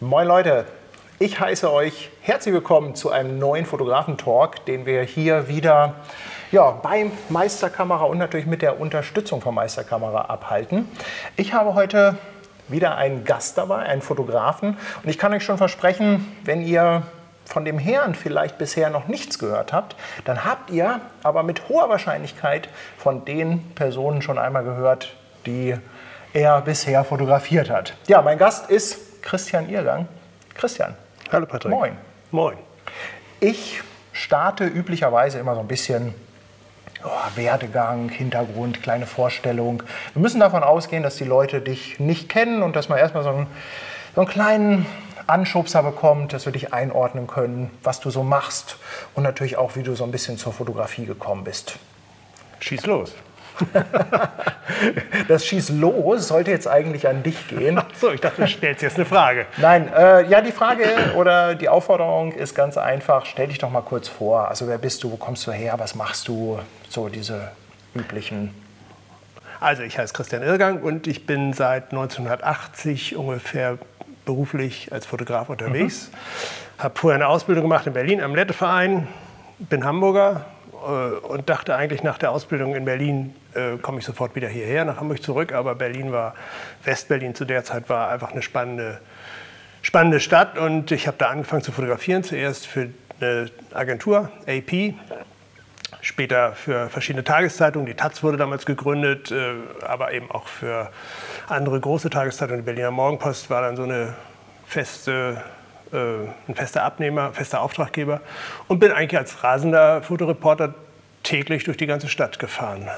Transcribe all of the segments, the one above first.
Moin Leute, ich heiße euch herzlich willkommen zu einem neuen Fotografen-Talk, den wir hier wieder ja, bei Meisterkamera und natürlich mit der Unterstützung von Meisterkamera abhalten. Ich habe heute wieder einen Gast dabei, einen Fotografen und ich kann euch schon versprechen, wenn ihr von dem Herrn vielleicht bisher noch nichts gehört habt, dann habt ihr aber mit hoher Wahrscheinlichkeit von den Personen schon einmal gehört, die er bisher fotografiert hat. Ja, mein Gast ist Christian Irgang. Christian. Hallo Patrick. Moin. Moin. Ich starte üblicherweise immer so ein bisschen oh, Werdegang, Hintergrund, kleine Vorstellung. Wir müssen davon ausgehen, dass die Leute dich nicht kennen und dass man erstmal so einen, so einen kleinen Anschubser bekommt, dass wir dich einordnen können, was du so machst und natürlich auch, wie du so ein bisschen zur Fotografie gekommen bist. Schieß los. das Schieß los sollte jetzt eigentlich an dich gehen. Ach so, ich dachte, du stellst jetzt eine Frage. Nein, äh, ja, die Frage oder die Aufforderung ist ganz einfach. Stell dich doch mal kurz vor. Also, wer bist du? Wo kommst du her? Was machst du? So diese üblichen. Also, ich heiße Christian Irrgang und ich bin seit 1980 ungefähr beruflich als Fotograf unterwegs. Mhm. Habe vorher eine Ausbildung gemacht in Berlin am Letteverein, bin Hamburger äh, und dachte eigentlich nach der Ausbildung in Berlin äh, komme ich sofort wieder hierher nach Hamburg zurück. Aber Berlin war, Westberlin zu der Zeit war einfach eine spannende, spannende Stadt und ich habe da angefangen zu fotografieren. Zuerst für eine Agentur, AP, später für verschiedene Tageszeitungen. Die Taz wurde damals gegründet, äh, aber eben auch für andere große Tageszeitungen. Die Berliner Morgenpost war dann so eine feste, äh, ein fester Abnehmer, fester Auftraggeber und bin eigentlich als rasender Fotoreporter täglich durch die ganze Stadt gefahren.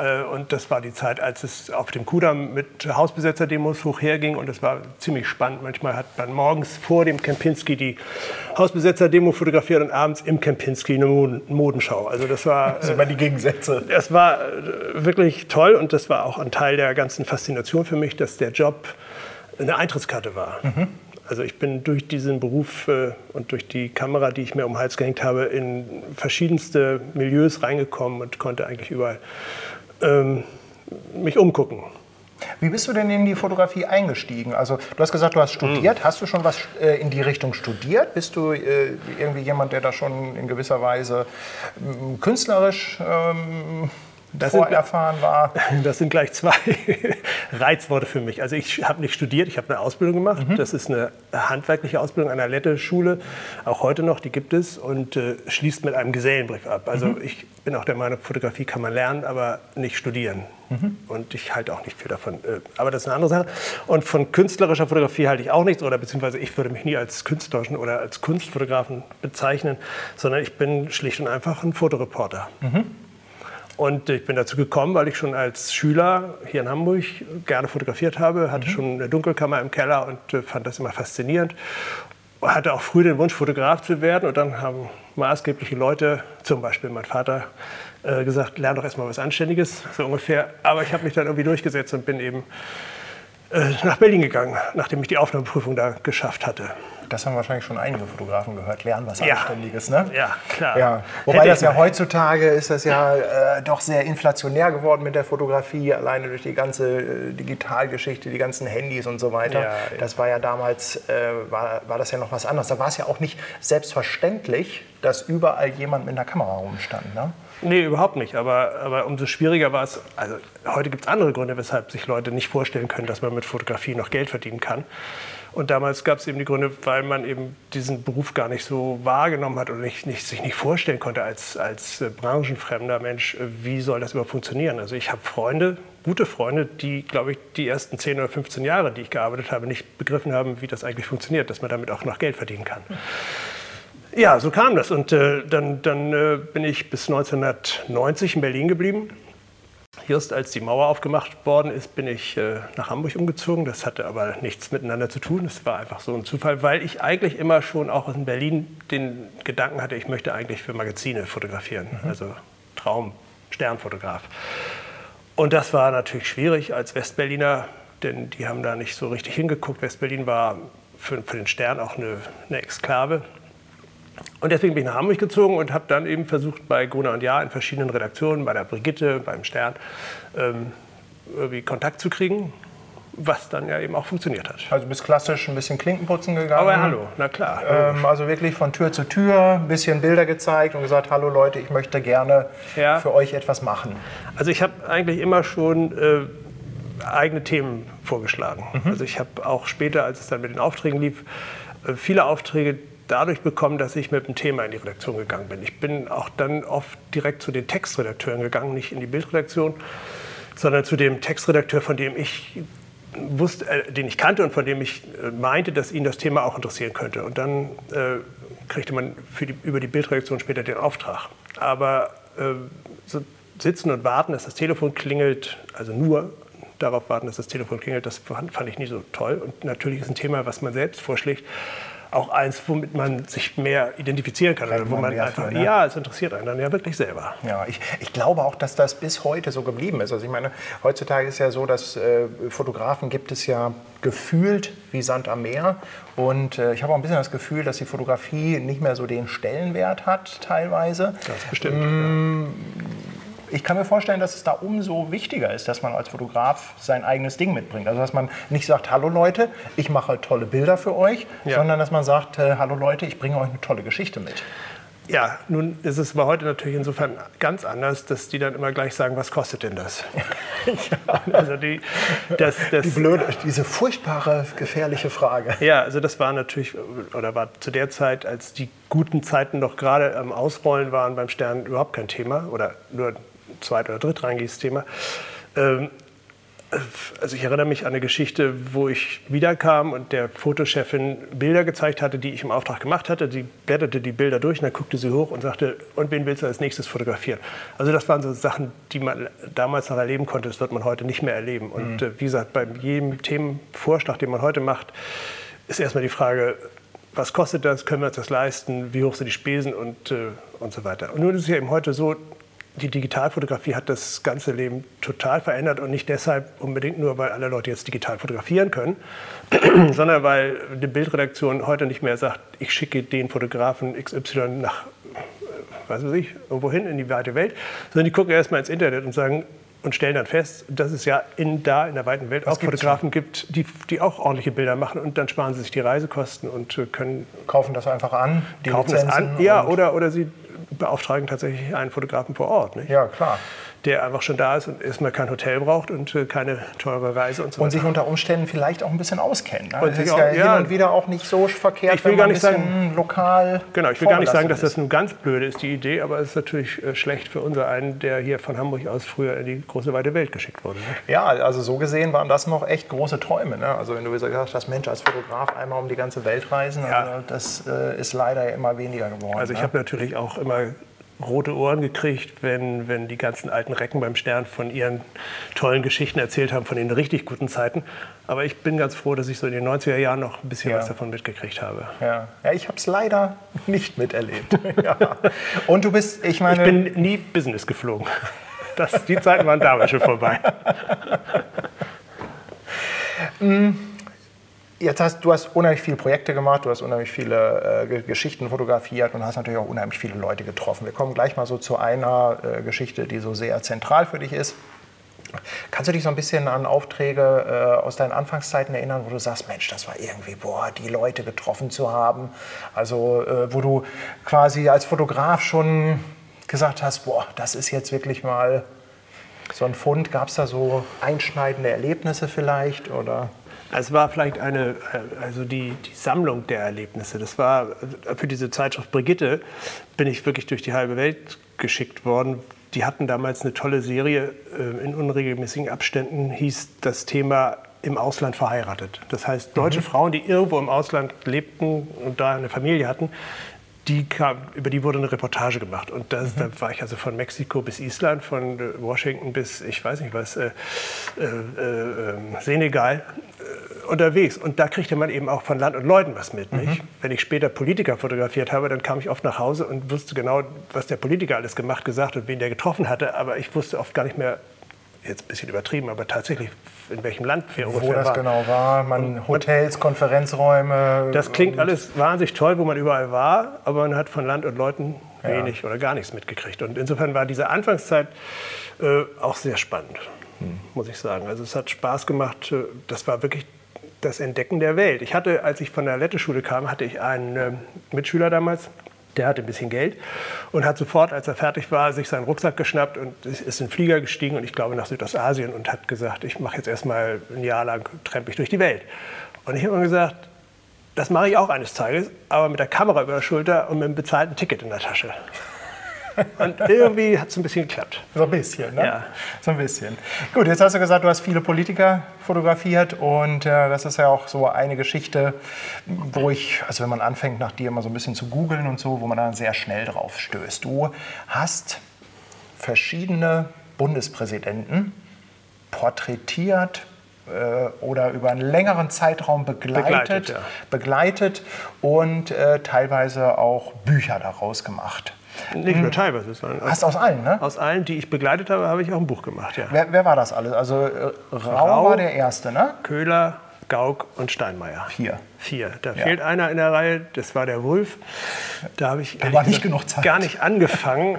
Äh, und das war die Zeit, als es auf dem Kudamm mit Hausbesetzer-Demos hoch herging. Und das war ziemlich spannend. Manchmal hat man morgens vor dem Kempinski die Hausbesetzer-Demo fotografiert und abends im Kempinski eine Modenschau. Also das war... Das sind immer die Gegensätze. Das war äh, wirklich toll und das war auch ein Teil der ganzen Faszination für mich, dass der Job eine Eintrittskarte war. Mhm. Also ich bin durch diesen Beruf äh, und durch die Kamera, die ich mir um den Hals gehängt habe, in verschiedenste Milieus reingekommen und konnte eigentlich überall ähm, mich umgucken. Wie bist du denn in die Fotografie eingestiegen? Also du hast gesagt, du hast studiert. Mhm. Hast du schon was äh, in die Richtung studiert? Bist du äh, irgendwie jemand, der da schon in gewisser Weise äh, künstlerisch ähm, das vorerfahren sind, war? Das sind gleich zwei Reizworte für mich. Also ich habe nicht studiert, ich habe eine Ausbildung gemacht. Mhm. Das ist eine handwerkliche Ausbildung an der Lette-Schule, auch heute noch, die gibt es und äh, schließt mit einem Gesellenbrief ab. Also mhm. ich bin auch der Meinung, Fotografie kann man lernen, aber nicht studieren. Mhm. Und ich halte auch nicht viel davon. Äh, aber das ist eine andere Sache. Und von künstlerischer Fotografie halte ich auch nichts, oder beziehungsweise ich würde mich nie als künstlerischen oder als Kunstfotografen bezeichnen, sondern ich bin schlicht und einfach ein Fotoreporter. Mhm. Und ich bin dazu gekommen, weil ich schon als Schüler hier in Hamburg gerne fotografiert habe, hatte mhm. schon eine Dunkelkammer im Keller und äh, fand das immer faszinierend. Hatte auch früh den Wunsch, Fotograf zu werden. Und dann haben maßgebliche Leute, zum Beispiel mein Vater, äh, gesagt, lern doch erstmal was Anständiges, so ungefähr. Aber ich habe mich dann irgendwie durchgesetzt und bin eben äh, nach Berlin gegangen, nachdem ich die Aufnahmeprüfung da geschafft hatte. Das haben wahrscheinlich schon einige Fotografen gehört, lernen was ja. Anständiges, ne? Ja, klar. Ja. Wobei Hätte das ja heutzutage ist das ja äh, doch sehr inflationär geworden mit der Fotografie, alleine durch die ganze äh, Digitalgeschichte, die ganzen Handys und so weiter. Ja, das war ja damals, äh, war, war das ja noch was anderes. Da war es ja auch nicht selbstverständlich, dass überall jemand mit einer Kamera rumstand, ne? Nee, überhaupt nicht. Aber, aber umso schwieriger war es. Also heute gibt es andere Gründe, weshalb sich Leute nicht vorstellen können, dass man mit Fotografie noch Geld verdienen kann. Und damals gab es eben die Gründe, weil man eben diesen Beruf gar nicht so wahrgenommen hat oder nicht, nicht, sich nicht vorstellen konnte als, als äh, branchenfremder Mensch, äh, wie soll das überhaupt funktionieren. Also ich habe Freunde, gute Freunde, die, glaube ich, die ersten 10 oder 15 Jahre, die ich gearbeitet habe, nicht begriffen haben, wie das eigentlich funktioniert, dass man damit auch noch Geld verdienen kann. Ja, so kam das. Und äh, dann, dann äh, bin ich bis 1990 in Berlin geblieben Just als die Mauer aufgemacht worden ist, bin ich äh, nach Hamburg umgezogen. Das hatte aber nichts miteinander zu tun. Es war einfach so ein Zufall, weil ich eigentlich immer schon auch in Berlin den Gedanken hatte, ich möchte eigentlich für Magazine fotografieren. Mhm. Also Traum, Sternfotograf. Und das war natürlich schwierig als Westberliner, denn die haben da nicht so richtig hingeguckt. Westberlin war für, für den Stern auch eine, eine Exklave. Und deswegen bin ich nach Hamburg gezogen und habe dann eben versucht, bei Gruner und Jahr in verschiedenen Redaktionen, bei der Brigitte, beim Stern, ähm, irgendwie Kontakt zu kriegen. was dann ja eben auch funktioniert hat. Also bist klassisch ein bisschen Klinkenputzen gegangen. Aber hallo, na klar. Ähm, also wirklich von Tür zu Tür, ein bisschen Bilder gezeigt und gesagt, hallo Leute, ich möchte gerne Ja. für euch etwas machen. Also ich habe eigentlich immer schon äh, eigene Themen vorgeschlagen. Also ich habe auch später, als es dann mit den Aufträgen lief, äh, viele Aufträge dadurch bekommen, dass ich mit dem Thema in die Redaktion gegangen bin. Ich bin auch dann oft direkt zu den Textredakteuren gegangen, nicht in die Bildredaktion, sondern zu dem Textredakteur, von dem ich wusste, äh, den ich kannte und von dem ich äh, meinte, dass ihn das Thema auch interessieren könnte. Und dann äh, kriegte man die, über die Bildredaktion später den Auftrag. Aber äh, so sitzen und warten, dass das Telefon klingelt, also nur darauf warten, dass das Telefon klingelt, das fand, fand ich nie so toll. Und natürlich ist ein Thema, was man selbst vorschlägt, auch eins, womit man sich mehr identifizieren kann. Oder wo man einfach, für, ne? ja, es interessiert einen dann ja wirklich selber. Ja, ich, ich glaube auch, dass das bis heute so geblieben ist. Also ich meine, heutzutage ist ja so, dass äh, Fotografen gibt es ja gefühlt wie Sand am Meer. Und äh, ich habe auch ein bisschen das Gefühl, dass die Fotografie nicht mehr so den Stellenwert hat teilweise. Das bestimmt. Ich kann mir vorstellen, dass es da umso wichtiger ist, dass man als Fotograf sein eigenes Ding mitbringt. Also dass man nicht sagt, hallo Leute, ich mache tolle Bilder für euch, Ja. sondern dass man sagt, äh, hallo Leute, ich bringe euch eine tolle Geschichte mit. Ja, nun ist es aber heute natürlich insofern ganz anders, dass die dann immer gleich sagen, was kostet denn das? Also die, das, das, Die blöde, diese furchtbare, gefährliche Frage. Ja, also das war natürlich, oder war zu der Zeit, als die guten Zeiten noch gerade am Ausrollen waren beim Stern, überhaupt kein Thema oder nur zweit- oder drittrangiges Thema. Ähm, also ich erinnere mich an eine Geschichte, wo ich wiederkam und der Fotochefin Bilder gezeigt hatte, die ich im Auftrag gemacht hatte. Sie blätterte die Bilder durch und dann guckte sie hoch und sagte, und wen willst du als nächstes fotografieren? Also das waren so Sachen, die man damals noch erleben konnte, das wird man heute nicht mehr erleben. Und äh, wie gesagt, bei jedem Themenvorschlag, den man heute macht, ist erstmal die Frage, was kostet das, können wir uns das leisten, wie hoch sind die Spesen und, äh, und so weiter. Und nun ist es ja eben heute so, die Digitalfotografie hat das ganze Leben total verändert und nicht deshalb unbedingt nur, weil alle Leute jetzt digital fotografieren können, sondern weil die Bildredaktion heute nicht mehr sagt, ich schicke den Fotografen XY nach, äh, was weiß ich, irgendwo hin in die weite Welt, sondern die gucken erstmal ins Internet und sagen, und stellen dann fest, dass es ja in, da in der weiten Welt auch gibt's Fotografen gibt, die, die auch ordentliche Bilder machen und dann sparen sie sich die Reisekosten und äh, können Kaufen das einfach an, die kaufen es Lizenzen. an. Ja, oder, oder sie beauftragen tatsächlich einen Fotografen vor Ort, nicht? ja, klar. Der einfach schon da ist und erstmal kein Hotel braucht und äh, keine teure Reise und so Und weiter. sich unter Umständen vielleicht auch ein bisschen auskennt. Ne? Und Das ist auch- ja, ja. hin und wieder auch nicht so verkehrt, Ich will wenn gar man nicht ein bisschen lokal Genau, ich will gar nicht sagen, dass das nun ganz blöde ist, die Idee, aber es ist natürlich äh, schlecht für unser einen, der hier von Hamburg aus früher in die große weite Welt geschickt wurde. Ne? Ja, also so gesehen waren das noch echt große Träume. Ne? Also wenn du gesagt hast, Mensch, als Fotograf einmal um die ganze Welt reisen, Ja. also das äh, ist leider immer weniger geworden. Also ich ne? habe natürlich auch immer rote Ohren gekriegt, wenn, wenn die ganzen alten Recken beim Stern von ihren tollen Geschichten erzählt haben, von den richtig guten Zeiten. Aber ich bin ganz froh, dass ich so in den 90er Jahren noch ein bisschen Ja. was davon mitgekriegt habe. ja. ja, ich habe es leider nicht miterlebt. ja. Und du bist, ich meine, Ich bin nie Business geflogen. Das, die Zeiten waren damals schon vorbei. Jetzt hast du hast unheimlich viele Projekte gemacht, du hast unheimlich viele äh, Ge- Geschichten fotografiert und hast natürlich auch unheimlich viele Leute getroffen. Wir kommen gleich mal so zu einer äh, Geschichte, die so sehr zentral für dich ist. Kannst du dich so ein bisschen an Aufträge äh, aus deinen Anfangszeiten erinnern, wo du sagst, Mensch, das war irgendwie, boah, die Leute getroffen zu haben. Also äh, wo du quasi als Fotograf schon gesagt hast, boah, das ist jetzt wirklich mal so ein Fund. Gab es da so einschneidende Erlebnisse vielleicht? Oder? Es war vielleicht eine, also die, die Sammlung der Erlebnisse. Das war für diese Zeitschrift Brigitte bin ich wirklich durch die halbe Welt geschickt worden. Die hatten damals eine tolle Serie äh, in unregelmäßigen Abständen, hieß das Thema im Ausland verheiratet. Das heißt, deutsche Frauen, die irgendwo im Ausland lebten und da eine Familie hatten, die kam, über die wurde eine Reportage gemacht. Und das, da war ich also von Mexiko bis Island, von äh, Washington bis, ich weiß nicht was, äh, äh, äh, ähm, Senegal äh, unterwegs. Und da kriegte man eben auch von Land und Leuten was mit. Nicht? Wenn ich später Politiker fotografiert habe, dann kam ich oft nach Hause und wusste genau, was der Politiker alles gemacht, gesagt und wen der getroffen hatte. Aber ich wusste oft gar nicht mehr, jetzt ein bisschen übertrieben, aber tatsächlich, in welchem Land wir Wo ungefähr das waren. genau war, man Hotels, Konferenzräume. Das klingt alles wahnsinnig toll, wo man überall war, aber man hat von Land und Leuten wenig oder gar nichts mitgekriegt. Und insofern war diese Anfangszeit äh, auch sehr spannend. muss ich sagen. Also es hat Spaß gemacht. Das war wirklich das Entdecken der Welt. Ich hatte, als ich von der Letteschule kam, hatte ich einen äh, Mitschüler damals, der hatte ein bisschen Geld und hat sofort, als er fertig war, sich seinen Rucksack geschnappt und ist in den Flieger gestiegen und ich glaube nach Südostasien und hat gesagt, ich mache jetzt erstmal ein Jahr lang, trempe ich durch die Welt. Und ich habe immer gesagt, das mache ich auch eines Tages, aber mit der Kamera über der Schulter und mit einem bezahlten Ticket in der Tasche. Und irgendwie hat es ein bisschen geklappt. So ein bisschen, ne? Ja. So ein bisschen. Gut, jetzt hast du gesagt, du hast viele Politiker fotografiert und äh, das ist ja auch so eine Geschichte, wo ich, also wenn man anfängt, nach dir immer so ein bisschen zu googeln und so, wo man dann sehr schnell drauf stößt. Du hast verschiedene Bundespräsidenten porträtiert, oder über einen längeren Zeitraum begleitet, begleitet, ja. begleitet und äh, teilweise auch Bücher daraus gemacht. Nicht nur hm. teilweise. Sondern Hast aus allen, ne? Aus allen, die ich begleitet habe, habe ich auch ein Buch gemacht, ja. Wer, wer war das alles? Also äh, Rau, Rau, war der Erste, ne? Köhler, Gauck und Steinmeier. Vier. Vier. Da ja. fehlt einer in der Reihe, das war der Wulf. Da habe ich da war nicht genug Zeit. gar nicht angefangen.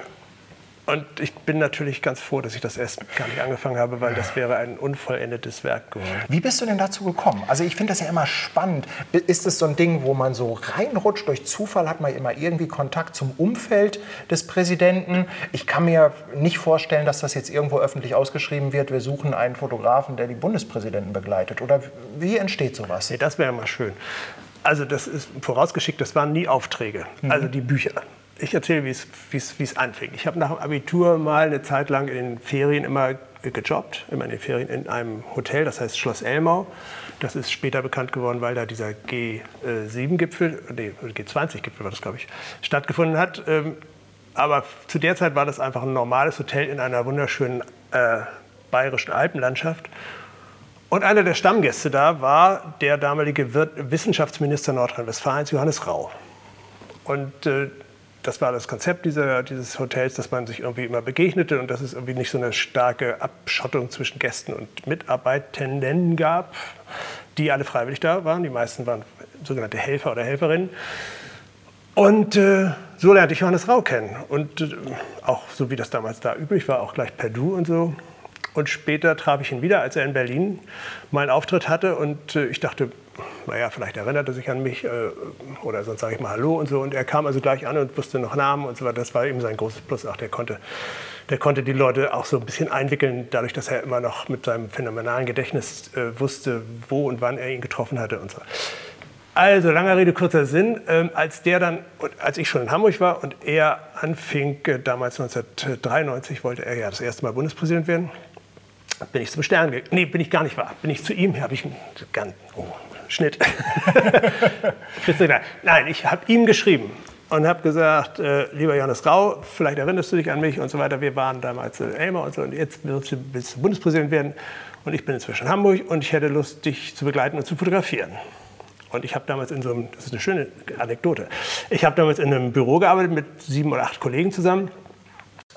Und ich bin natürlich ganz froh, dass ich das erst gar nicht angefangen habe, weil das wäre ein unvollendetes Werk geworden. Wie bist du denn dazu gekommen? Also ich finde das ja immer spannend. Ist es so ein Ding, wo man so reinrutscht, durch Zufall hat man immer irgendwie Kontakt zum Umfeld des Präsidenten? Ich kann mir nicht vorstellen, dass das jetzt irgendwo öffentlich ausgeschrieben wird, wir suchen einen Fotografen, der die Bundespräsidenten begleitet. Oder wie entsteht sowas? Nee, das wäre mal schön. Also das ist vorausgeschickt, das waren nie Aufträge, mhm. also die Bücher ich erzähle, wie es anfing. Ich habe nach dem Abitur mal eine Zeit lang in den Ferien immer gejobbt, immer in den Ferien in einem Hotel, das heißt Schloss Elmau. Das ist später bekannt geworden, weil da dieser G7-Gipfel, nee, G20-Gipfel war das, glaube ich, stattgefunden hat. Ähm, aber zu der Zeit war das einfach ein normales Hotel in einer wunderschönen äh, bayerischen Alpenlandschaft. Und einer der Stammgäste da war der damalige Wissenschaftsminister Nordrhein-Westfalens, Johannes Rau. Und äh, das war das Konzept dieser, dieses Hotels, dass man sich irgendwie immer begegnete und dass es irgendwie nicht so eine starke Abschottung zwischen Gästen und Mitarbeitenden gab, die alle freiwillig da waren. Die meisten waren sogenannte Helfer oder Helferinnen. Und äh, so lernte ich Johannes Rau kennen. Und äh, auch so wie das damals da üblich war, auch gleich per Du und so. Und später traf ich ihn wieder, als er in Berlin mal einen Auftritt hatte. Und äh, ich dachte, naja, vielleicht erinnert er sich an mich äh, oder sonst sage ich mal Hallo und so. Und er kam also gleich an und wusste noch Namen und so weiter. Das war eben sein großes Plus. Ach, der konnte, der konnte die Leute auch so ein bisschen einwickeln, dadurch, dass er immer noch mit seinem phänomenalen Gedächtnis äh, wusste, wo und wann er ihn getroffen hatte und so. Also, langer Rede, kurzer Sinn. Ähm, als der dann, als ich schon in Hamburg war und er anfing, äh, damals 1993, wollte er ja das erste Mal Bundespräsident werden, bin ich zum Stern gegangen. Nee, bin ich gar nicht wahr. Bin ich zu ihm, habe ich ganz, oh, Schnitt. Nein, ich habe ihm geschrieben und habe gesagt, äh, lieber Johannes Rau, vielleicht erinnerst du dich an mich und so weiter. Wir waren damals in Elmar und so und jetzt willst du, willst du Bundespräsident werden und ich bin inzwischen in Hamburg und ich hätte Lust, dich zu begleiten und zu fotografieren. Und ich habe damals in so einem, das ist eine schöne Anekdote, ich habe damals in einem Büro gearbeitet mit sieben oder acht Kollegen zusammen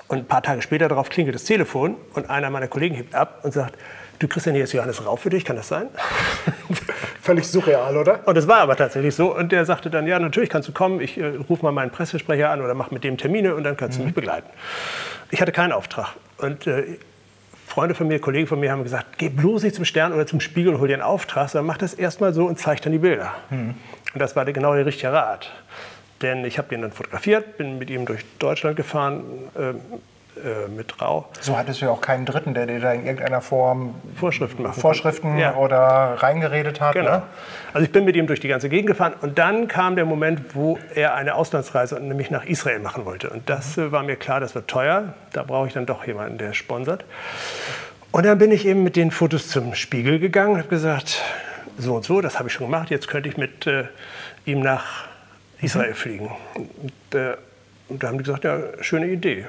und ein paar Tage später darauf klingelt das Telefon und einer meiner Kollegen hebt ab und sagt, du Christian, hier ist Johannes Rau für dich, kann das sein? Völlig surreal, oder? Und es war aber tatsächlich so. Und der sagte dann, ja, natürlich kannst du kommen, ich äh, rufe mal meinen Pressesprecher an oder mache mit dem Termine und dann kannst mhm. du mich begleiten. Ich hatte keinen Auftrag. Und äh, Freunde von mir, Kollegen von mir haben gesagt, geh bloß nicht zum Stern oder zum Spiegel und hol dir einen Auftrag, sondern mach das erstmal so und zeig dann die Bilder. Mhm. Und das war der, genau der richtige Rat. Denn ich habe den dann fotografiert, bin mit ihm durch Deutschland gefahren, äh, äh, mit Rau. So hattest du ja auch keinen Dritten, der dir da in irgendeiner Form Vorschriften, machen Vorschriften ja. oder reingeredet hat. Genau. Ne? Also ich bin mit ihm durch die ganze Gegend gefahren und dann kam der Moment, wo er eine Auslandsreise nämlich nach Israel machen wollte. Und das mhm. war mir klar, das wird teuer. Da brauche ich dann doch jemanden, der sponsert. Und dann bin ich eben mit den Fotos zum Spiegel gegangen und habe gesagt, so und so, das habe ich schon gemacht, jetzt könnte ich mit äh, ihm nach Israel mhm. fliegen. Und, äh, und da haben die gesagt, ja, schöne Idee.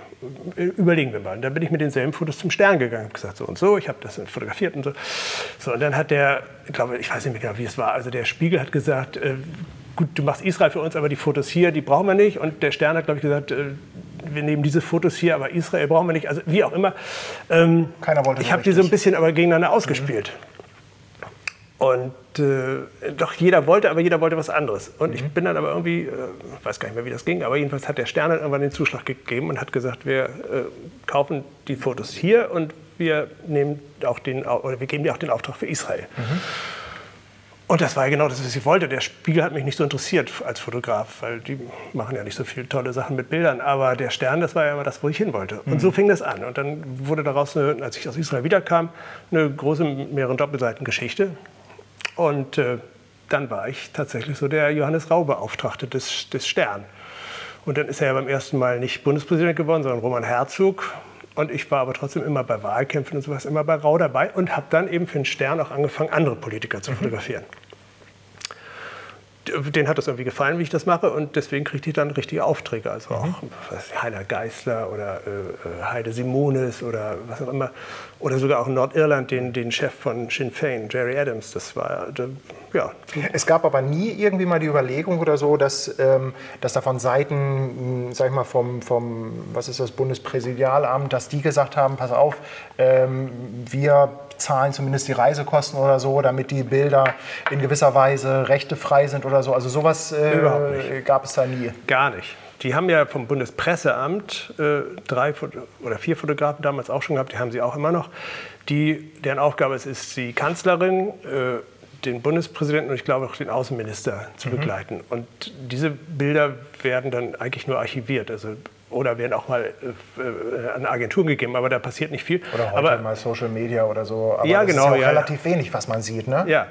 Überlegen wir mal. Und dann bin ich mit denselben Fotos zum Stern gegangen und gesagt, so und so, ich habe das fotografiert und so. So, und dann hat der, ich glaube, ich weiß nicht mehr genau, wie es war, also der Spiegel hat gesagt, äh, gut, du machst Israel für uns, aber die Fotos hier, die brauchen wir nicht. Und der Stern hat, glaube ich, gesagt, äh, wir nehmen diese Fotos hier, aber Israel brauchen wir nicht. Also wie auch immer. Ähm, Keiner wollte Ich habe die so ein bisschen aber gegeneinander ausgespielt. Mhm. Und äh, doch jeder wollte, aber jeder wollte was anderes. Und mhm. ich bin dann aber irgendwie, äh, weiß gar nicht mehr, wie das ging, aber jedenfalls hat der Stern dann irgendwann den Zuschlag gegeben und hat gesagt, wir äh, kaufen die Fotos hier und wir, nehmen auch den, oder wir geben dir auch den Auftrag für Israel. Mhm. Und das war ja genau das, was ich wollte. Der Spiegel hat mich nicht so interessiert als Fotograf, weil die machen ja nicht so viele tolle Sachen mit Bildern. Aber der Stern, das war ja immer das, wo ich hin wollte. Und mhm. so fing das an. Und dann wurde daraus, eine, als ich aus Israel wiederkam, eine große, mehreren Doppelseiten Geschichte. Und äh, dann war ich tatsächlich so der Johannes Rau Beauftragte des, des Stern. Und dann ist er ja beim ersten Mal nicht Bundespräsident geworden, sondern Roman Herzog. Und ich war aber trotzdem immer bei Wahlkämpfen und sowas, immer bei Rau dabei und habe dann eben für den Stern auch angefangen, andere Politiker zu mhm. fotografieren den hat das irgendwie gefallen, wie ich das mache und deswegen kriegte ich dann richtige Aufträge. Also auch mhm. Heiner Geißler oder äh, äh, Heide Simonis oder was auch immer. Oder sogar auch in Nordirland den, den Chef von Sinn Fein, Jerry Adams. Das war, ja. Es gab aber nie irgendwie mal die Überlegung oder so, dass, ähm, dass da von Seiten, hm, sag ich mal, vom, vom, was ist das, Bundespräsidialamt, dass die gesagt haben, pass auf, ähm, wir zahlen zumindest die Reisekosten oder so, damit die Bilder in gewisser Weise rechtefrei sind oder so. Also sowas äh, gab es da nie. Gar nicht. Die haben ja vom Bundespresseamt äh, drei oder vier Fotografen damals auch schon gehabt, die haben sie auch immer noch. Die, deren Aufgabe es ist, die Kanzlerin, äh, den Bundespräsidenten und ich glaube auch den Außenminister zu mhm. begleiten. Und diese Bilder werden dann eigentlich nur archiviert. Also oder werden auch mal äh, äh, an Agenturen gegeben, aber da passiert nicht viel. Oder heute aber, mal Social Media oder so. Aber ja, genau, ist ja auch ja, relativ wenig, was man sieht, ne? Ja,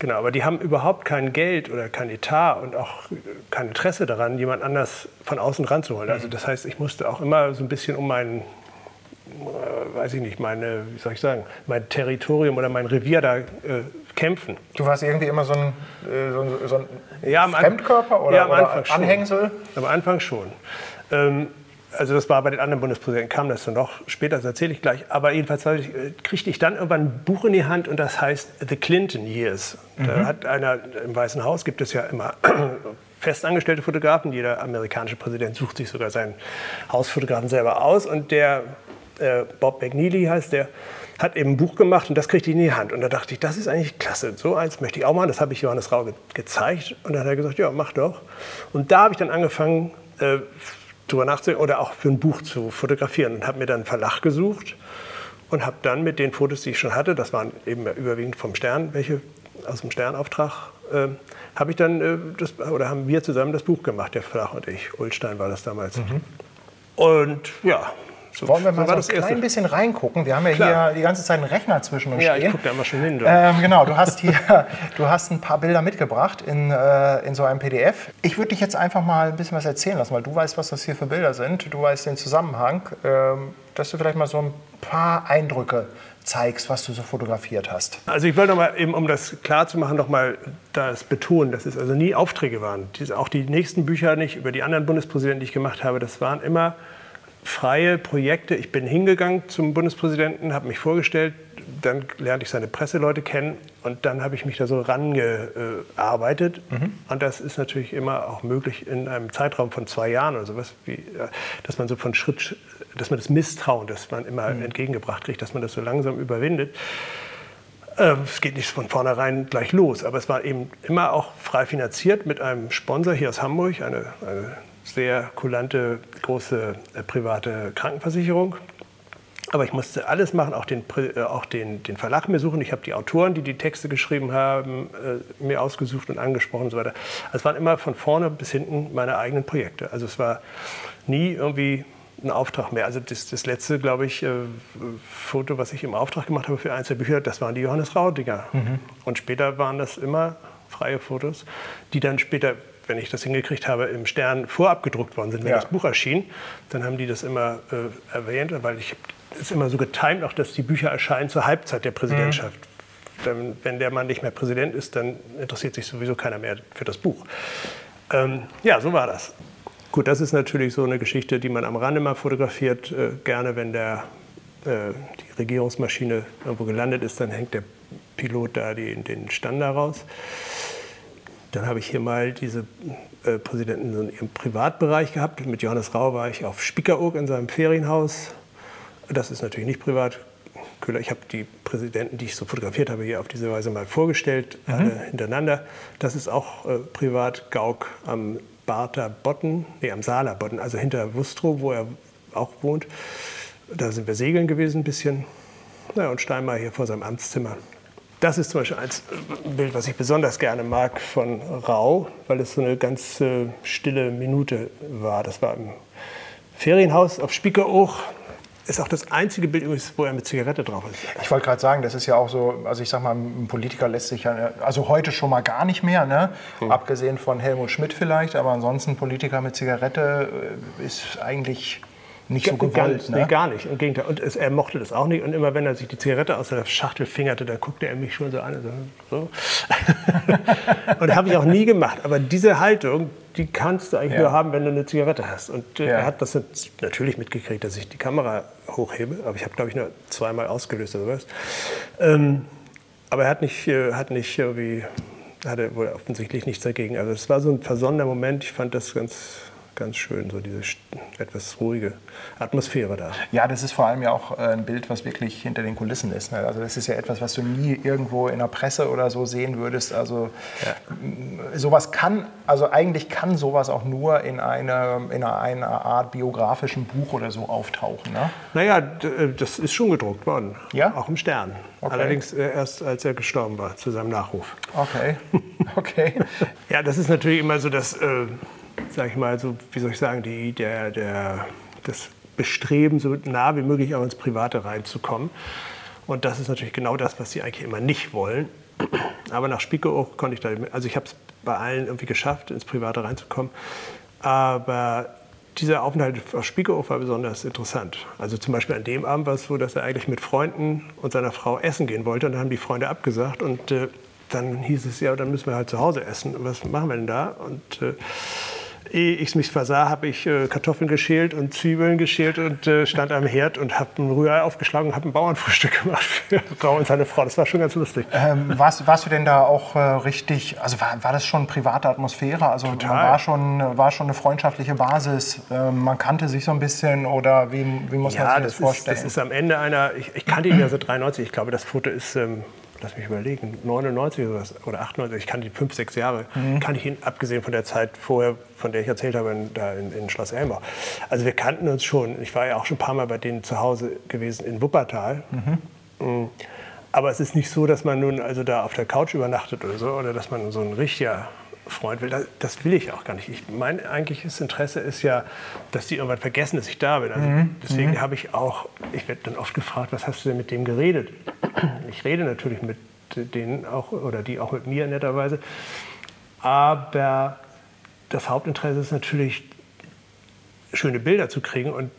genau. Aber die haben überhaupt kein Geld oder kein Etat und auch kein Interesse daran, jemand anders von außen ranzuholen. Also mhm. Also das heißt, ich musste auch immer so ein bisschen um meinen äh, weiß ich nicht, meine, wie soll ich sagen, mein Territorium oder mein Revier da äh, kämpfen. Du warst irgendwie immer so ein, äh, so so ein ja, Fremdkörper oder, ja, am Anfang oder Anhängsel? Schon. Am Anfang schon. Ähm, also das war bei den anderen Bundespräsidenten, kam das so noch später, das erzähle ich gleich. Aber jedenfalls äh, kriegte ich dann irgendwann ein Buch in die Hand und das heißt The Clinton Years. Mhm. Da hat einer im Weißen Haus, gibt es ja immer festangestellte Fotografen. Jeder amerikanische Präsident sucht sich sogar seinen Hausfotografen selber aus. Und der äh, Bob McNeely heißt der, hat eben ein Buch gemacht und das kriegte ich in die Hand. Und da dachte ich, das ist eigentlich klasse. So eins möchte ich auch machen. Das habe ich Johannes Rau ge gezeigt. Und dann hat er gesagt, ja, mach doch. Und da habe ich dann angefangen, äh, drüber nachzudenken oder auch für ein Buch zu fotografieren und habe mir dann einen Verlag gesucht und habe dann mit den Fotos, die ich schon hatte, das waren eben überwiegend vom Stern, welche aus dem Sternauftrag, äh, habe ich dann äh, das, oder haben wir zusammen das Buch gemacht, der Verlag und ich. Ulstein war das damals. Mhm. Und ja, so, Wollen wir mal so, so ein klein bisschen reingucken? Wir haben ja Klar. hier die ganze Zeit einen Rechner zwischen uns ja, stehen. Ja, ich gucke da immer schon hin. Ähm, genau, du hast hier du hast ein paar Bilder mitgebracht in, äh, in so einem PDF. Ich würde dich jetzt einfach mal ein bisschen was erzählen lassen, weil du weißt, was das hier für Bilder sind. Du weißt den Zusammenhang, ähm, dass du vielleicht mal so ein paar Eindrücke zeigst, was du so fotografiert hast. Also ich wollte noch mal eben, um das klar zu machen, noch mal das betonen, dass es also nie Aufträge waren. auch die nächsten Bücher nicht über die anderen Bundespräsidenten, die ich gemacht habe, das waren immer freie Projekte. Ich bin hingegangen zum Bundespräsidenten, habe mich vorgestellt, dann lernte ich seine Presseleute kennen und dann habe ich mich da so rangearbeitet. Mhm. Und das ist natürlich immer auch möglich in einem Zeitraum von zwei Jahren oder sowas, wie, dass man so von Schritt, dass man das Misstrauen, das man immer mhm. entgegengebracht kriegt, dass man das so langsam überwindet. Ähm, es geht nicht von vornherein gleich los, aber es war eben immer auch frei finanziert mit einem Sponsor hier aus Hamburg, eine, eine sehr kulante, große äh, private Krankenversicherung. Aber ich musste alles machen, auch den, äh, auch den, den Verlag mir suchen. Ich habe die Autoren, die die Texte geschrieben haben, äh, mir ausgesucht und angesprochen und so weiter. Es waren immer von vorne bis hinten meine eigenen Projekte. Also es war nie irgendwie ein Auftrag mehr. Also das, das letzte, glaube ich, äh, Foto, was ich im Auftrag gemacht habe für Einzelbücher, das waren die Johannes Raudinger. Mhm. Und später waren das immer freie Fotos, die dann später wenn ich das hingekriegt habe, im Stern vorab gedruckt worden sind, wenn ja. das Buch erschien, dann haben die das immer äh, erwähnt, weil ich es immer so getimt, auch dass die Bücher erscheinen zur Halbzeit der Präsidentschaft. Mhm. Dann, wenn der Mann nicht mehr Präsident ist, dann interessiert sich sowieso keiner mehr für das Buch. Ähm, ja, so war das. Gut, das ist natürlich so eine Geschichte, die man am Rande mal fotografiert. Äh, gerne, wenn der, äh, die Regierungsmaschine irgendwo gelandet ist, dann hängt der Pilot da die, den Stand raus. Dann habe ich hier mal diese äh, Präsidenten in ihrem Privatbereich gehabt. Mit Johannes Rau war ich auf Spiekeroog in seinem Ferienhaus. Das ist natürlich nicht privat. Ich habe die Präsidenten, die ich so fotografiert habe, hier auf diese Weise mal vorgestellt, mhm. alle hintereinander. Das ist auch äh, privat Gauk am Barther Botten, nee, am Saaler Botten, also hinter Wustrow, wo er auch wohnt. Da sind wir segeln gewesen ein bisschen. Ja, und Steinmeier hier vor seinem Amtszimmer. Das ist zum Beispiel ein Bild, was ich besonders gerne mag von Rau, weil es so eine ganz äh, stille Minute war. Das war im Ferienhaus auf Spiekeroog. Ist auch das einzige Bild übrigens, wo er mit Zigarette drauf ist. Ich wollte gerade sagen, das ist ja auch so, also ich sag mal, ein Politiker lässt sich ja, also heute schon mal gar nicht mehr, ne? Hm. abgesehen von Helmut Schmidt vielleicht, aber ansonsten Politiker mit Zigarette äh, ist eigentlich nicht so gewollt. Gar, ne? Nee, gar nicht. Im Gegenteil. Und es, er mochte das auch nicht. Und immer wenn er sich die Zigarette aus der Schachtel fingerte, dann guckte er mich schon so an. So. und habe ich auch nie gemacht. Aber diese Haltung, die kannst du eigentlich ja. nur haben, wenn du eine Zigarette hast. Und äh, ja. er hat das natürlich mitgekriegt, dass ich die Kamera hochhebe. Aber ich habe, glaube ich, nur zweimal ausgelöst oder was. Ähm, aber er hat nicht, äh, hat nicht irgendwie, hatte wohl offensichtlich nichts dagegen. Also es war so ein versonnener Moment. Ich fand das ganz ganz schön, so diese etwas ruhige Atmosphäre da. Ja, das ist vor allem ja auch äh, ein Bild, was wirklich hinter den Kulissen ist. Ne? Also das ist ja etwas, was du nie irgendwo in der Presse oder so sehen würdest. Also ja. sowas kann, also eigentlich kann sowas auch nur in, eine, in einer Art biografischen Buch oder so auftauchen. Ne? Naja, äh, das ist schon gedruckt worden. Ja? Auch im Stern. Okay. Allerdings äh, erst, als er gestorben war, zu seinem Nachruf. Okay. okay. ja, das ist natürlich immer so, dass äh, sag ich mal, so, wie soll ich sagen, die, der, der, das Bestreben, so nah wie möglich auch ins Private reinzukommen. Und das ist natürlich genau das, was sie eigentlich immer nicht wollen. Aber nach Spiekeroog konnte ich da, also ich habe es bei allen irgendwie geschafft, ins Private reinzukommen. Aber dieser Aufenthalt auf Spiekeroog war besonders interessant. Also zum Beispiel an dem Abend war es so, dass er eigentlich mit Freunden und seiner Frau essen gehen wollte. Und dann haben die Freunde abgesagt. Und äh, dann hieß es, ja, dann müssen wir halt zu Hause essen. Was machen wir denn da? Und äh, ehe ich es mich versah, habe ich äh, Kartoffeln geschält und Zwiebeln geschält und äh, stand am Herd und habe ein Rührei aufgeschlagen und habe ein Bauernfrühstück gemacht für Frau und seine Frau. Das war schon ganz lustig. Ähm, warst, warst, du denn da auch äh, richtig, also war, war, das schon private Atmosphäre? Also war schon, war schon eine freundschaftliche Basis? Ähm, man kannte sich so ein bisschen oder wie, wie muss ja, man sich das, das vorstellen? Ist, das ist am Ende einer, ich, ich kannte ihn ja seit 93, ich glaube, das Foto ist... Ähm, lass mich überlegen, 99 oder, was, oder 98, ich kannte ihn fünf, sechs Jahre, mhm. kannte ich ihn, abgesehen von der Zeit vorher, von der ich erzählt habe, in, da in, in Schloss Elmau. Also wir kannten uns schon. Ich war ja auch schon ein paar Mal bei denen zu Hause gewesen in Wuppertal. Mhm. mhm. Aber es ist nicht so, dass man nun also da auf der Couch übernachtet oder so, oder dass man so ein richtiger Freund will. Das will ich auch gar nicht. Ich, mein eigentliches Interesse ist ja, dass die irgendwann vergessen, dass ich da bin. Also mhm. Deswegen mhm. habe ich auch, ich werde dann oft gefragt, was hast du denn mit dem geredet? Ich rede natürlich mit denen auch, oder die auch mit mir netterweise. Aber das Hauptinteresse ist natürlich, schöne Bilder zu kriegen. Und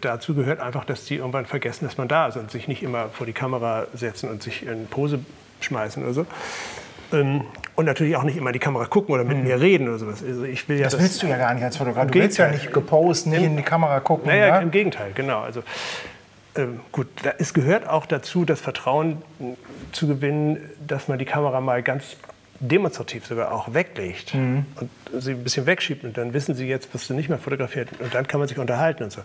dazu gehört einfach, dass die irgendwann vergessen, dass man da ist und sich nicht immer vor die Kamera setzen und sich in Pose schmeißen oder so. Ähm, und natürlich auch nicht immer in die Kamera gucken oder mit mhm. mir reden oder sowas. Also ich will ja das, das willst du ja gar nicht als Fotograf. Du willst ja nicht gepostet, nicht in die Kamera gucken. Naja, ja? im Gegenteil, genau. Also, ähm, gut, da, es gehört auch dazu, das Vertrauen zu gewinnen, dass man die Kamera mal ganz demonstrativ sogar auch weglegt mhm. und sie ein bisschen wegschiebt und dann wissen sie, jetzt wirst du nicht mehr fotografiert und dann kann man sich unterhalten und so.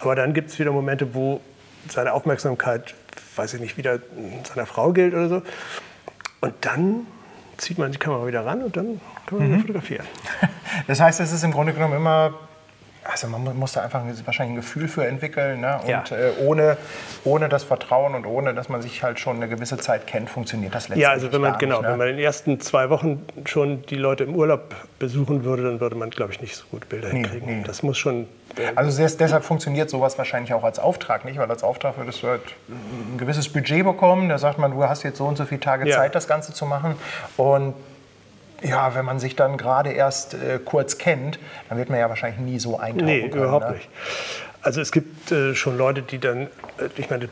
Aber dann gibt es wieder Momente, wo seine Aufmerksamkeit, weiß ich nicht, wieder seiner Frau gilt oder so. Und dann zieht man die Kamera wieder ran und dann kann man mhm. fotografieren. Das heißt, es ist im Grunde genommen immer also man muss da einfach wahrscheinlich ein Gefühl für entwickeln. Ne? Und ja. äh, ohne, ohne das Vertrauen und ohne, dass man sich halt schon eine gewisse Zeit kennt, funktioniert das letztendlich Ja, also wenn man, genau, nicht, ne? wenn man in den ersten zwei Wochen schon die Leute im Urlaub besuchen würde, dann würde man, glaube ich, nicht so gut Bilder nee, hinkriegen. Nee. Das muss schon... Also deshalb funktioniert sowas wahrscheinlich auch als Auftrag nicht, weil als Auftrag würdest du halt ein gewisses Budget bekommen. Da sagt man, du hast jetzt so und so viele Tage ja. Zeit, das Ganze zu machen. Und ja, wenn man sich dann gerade erst äh, kurz kennt, dann wird man ja wahrscheinlich nie so eintauchen Nee, können, überhaupt ne? nicht. Also es gibt äh, schon Leute, die dann, äh, ich meine,